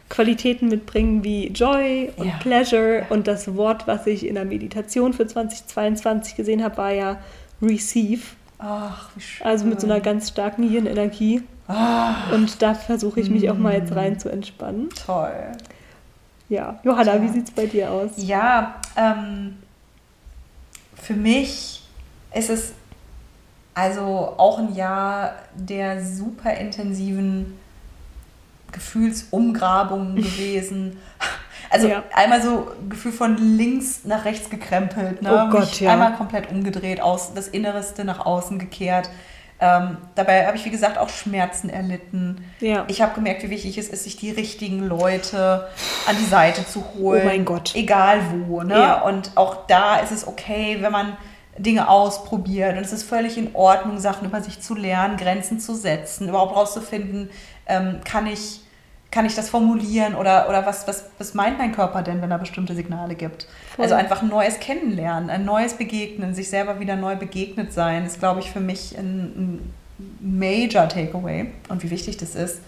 Qualitäten mitbringen wie Joy und Ja. Pleasure. Ja. Und das Wort, was ich in der Meditation für 2022 gesehen habe, war ja Receive. Ach, wie schön. Also mit so einer ganz starken Yin-Energie. Ah, Und da versuche ich mich auch mal jetzt rein zu entspannen. toll. Ja, Johanna, Tja. wie sieht es bei dir aus? Ja, ähm, für mich ist es also auch ein Jahr der super intensiven Gefühlsumgrabungen gewesen. Also Ja. einmal so Gefühl von links nach rechts gekrempelt, ne? Oh Gott, Mich ja. einmal komplett umgedreht, aus, das Innerste nach außen gekehrt. Ähm, dabei habe ich, wie gesagt, auch Schmerzen erlitten. Ja. Ich habe gemerkt, wie wichtig es ist, sich die richtigen Leute an die Seite zu holen. Oh mein Gott. Egal wo. Ne? Ja. Und auch da ist es okay, wenn man Dinge ausprobiert. Und es ist völlig in Ordnung, Sachen über sich zu lernen, Grenzen zu setzen, überhaupt rauszufinden, ähm, kann ich kann ich das formulieren oder, oder was, was, was meint mein Körper denn, wenn er bestimmte Signale gibt? Voll. Also einfach ein neues Kennenlernen, ein neues Begegnen, sich selber wieder neu begegnet sein, ist, glaube ich, für mich ein, ein Major Takeaway und wie wichtig das ist,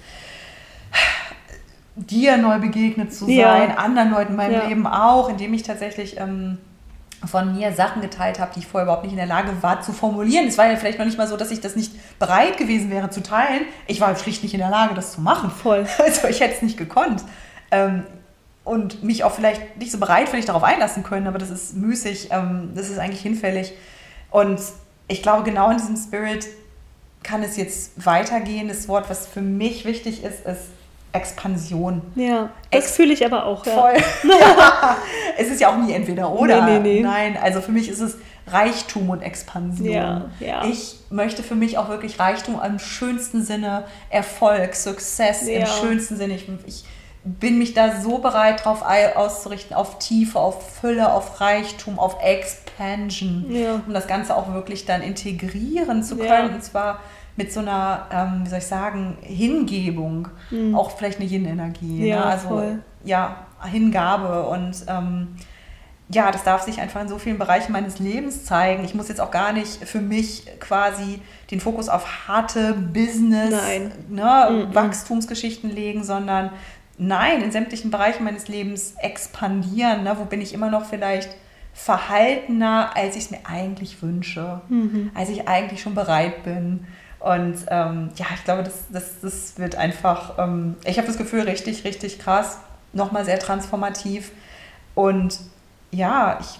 dir neu begegnet zu sein, Ja. anderen Leuten in meinem Ja. Leben auch, indem ich tatsächlich ähm, von mir Sachen geteilt habe, die ich vorher überhaupt nicht in der Lage war zu formulieren. Es war ja vielleicht noch nicht mal so, dass ich das nicht bereit gewesen wäre zu teilen. Ich war schlicht nicht in der Lage, das zu machen. Voll. Also ich hätte es nicht gekonnt. Ähm, und mich auch vielleicht nicht so bereitwillig darauf einlassen können, aber das ist müßig, ähm, das ist eigentlich hinfällig. Und ich glaube, genau in diesem Spirit kann es jetzt weitergehen. Das Wort, was für mich wichtig ist, ist Expansion. Ja, das Ex- fühle ich aber auch. Ja. Voll. ja. Es ist ja auch nie entweder oder. Nee, nee, nee. Nein, also für mich ist es Reichtum und Expansion. Ja, ja. Ich möchte für mich auch wirklich Reichtum im schönsten Sinne, Erfolg, Success im schönsten Sinne. Ich, ich bin mich da so bereit drauf auszurichten, auf Tiefe, auf Fülle, auf Reichtum, auf Expansion, um das Ganze auch wirklich dann integrieren zu können. Und zwar mit so einer, ähm, wie soll ich sagen, Hingebung, auch vielleicht eine Yin-Energie. Mhm. Ja, ne? Also voll. ja, Hingabe und ähm, ja, das darf sich einfach in so vielen Bereichen meines Lebens zeigen. Ich muss jetzt auch gar nicht für mich quasi den Fokus auf harte Business. Ne, Wachstumsgeschichten legen, sondern nein, in sämtlichen Bereichen meines Lebens expandieren. Ne, wo bin ich immer noch vielleicht verhaltener, als ich es mir eigentlich wünsche, als ich eigentlich schon bereit bin. Und ähm, ja, ich glaube, das, das, das wird einfach, ähm, ich habe das Gefühl, richtig, richtig krass, nochmal sehr transformativ. Und ja, ich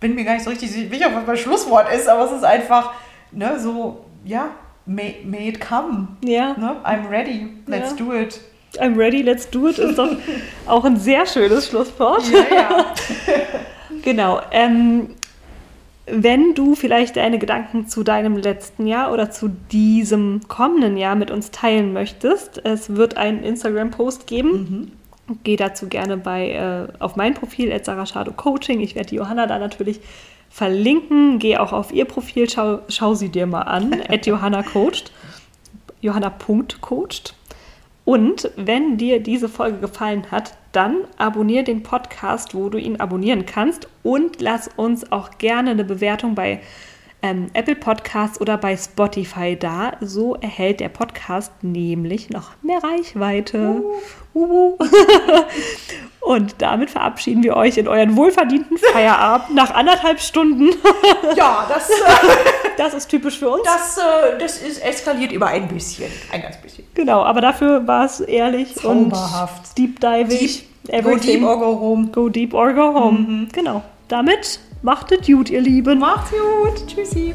bin mir gar nicht so richtig sicher, was mein Schlusswort ist, aber es ist einfach ne, so, ja, may, may it come. Ja. Ne? I'm ready, let's Ja. do it. I'm ready, let's do it ist doch auch ein sehr schönes Schlusswort. Ja, ja. Genau. Ähm, wenn du vielleicht deine Gedanken zu deinem letzten Jahr oder zu diesem kommenden Jahr mit uns teilen möchtest, es wird einen Instagram-Post geben. Geh dazu gerne bei, äh, auf mein Profil, Sarah Schado Coaching. Ich werde die Johanna da natürlich verlinken. Geh auch auf ihr Profil, schau, schau sie dir mal an. at Johanna coacht. Johanna.coacht. Und wenn dir diese Folge gefallen hat, dann abonniere den Podcast, wo du ihn abonnieren kannst. Und lass uns auch gerne eine Bewertung bei ähm, Apple Podcasts oder bei Spotify da. So erhält der Podcast nämlich noch mehr Reichweite. Uhu. und damit verabschieden wir euch in euren wohlverdienten Feierabend nach anderthalb Stunden. ja, das, äh, Das ist typisch für uns. das, äh, das ist eskaliert über ein bisschen. Ein ganz bisschen. Genau, aber dafür war es ehrlich Zauberhaft. und deep diving. Deep, go deep or go home. Go deep or go home. Genau. Damit macht es gut, ihr Lieben. Macht's gut. Tschüssi.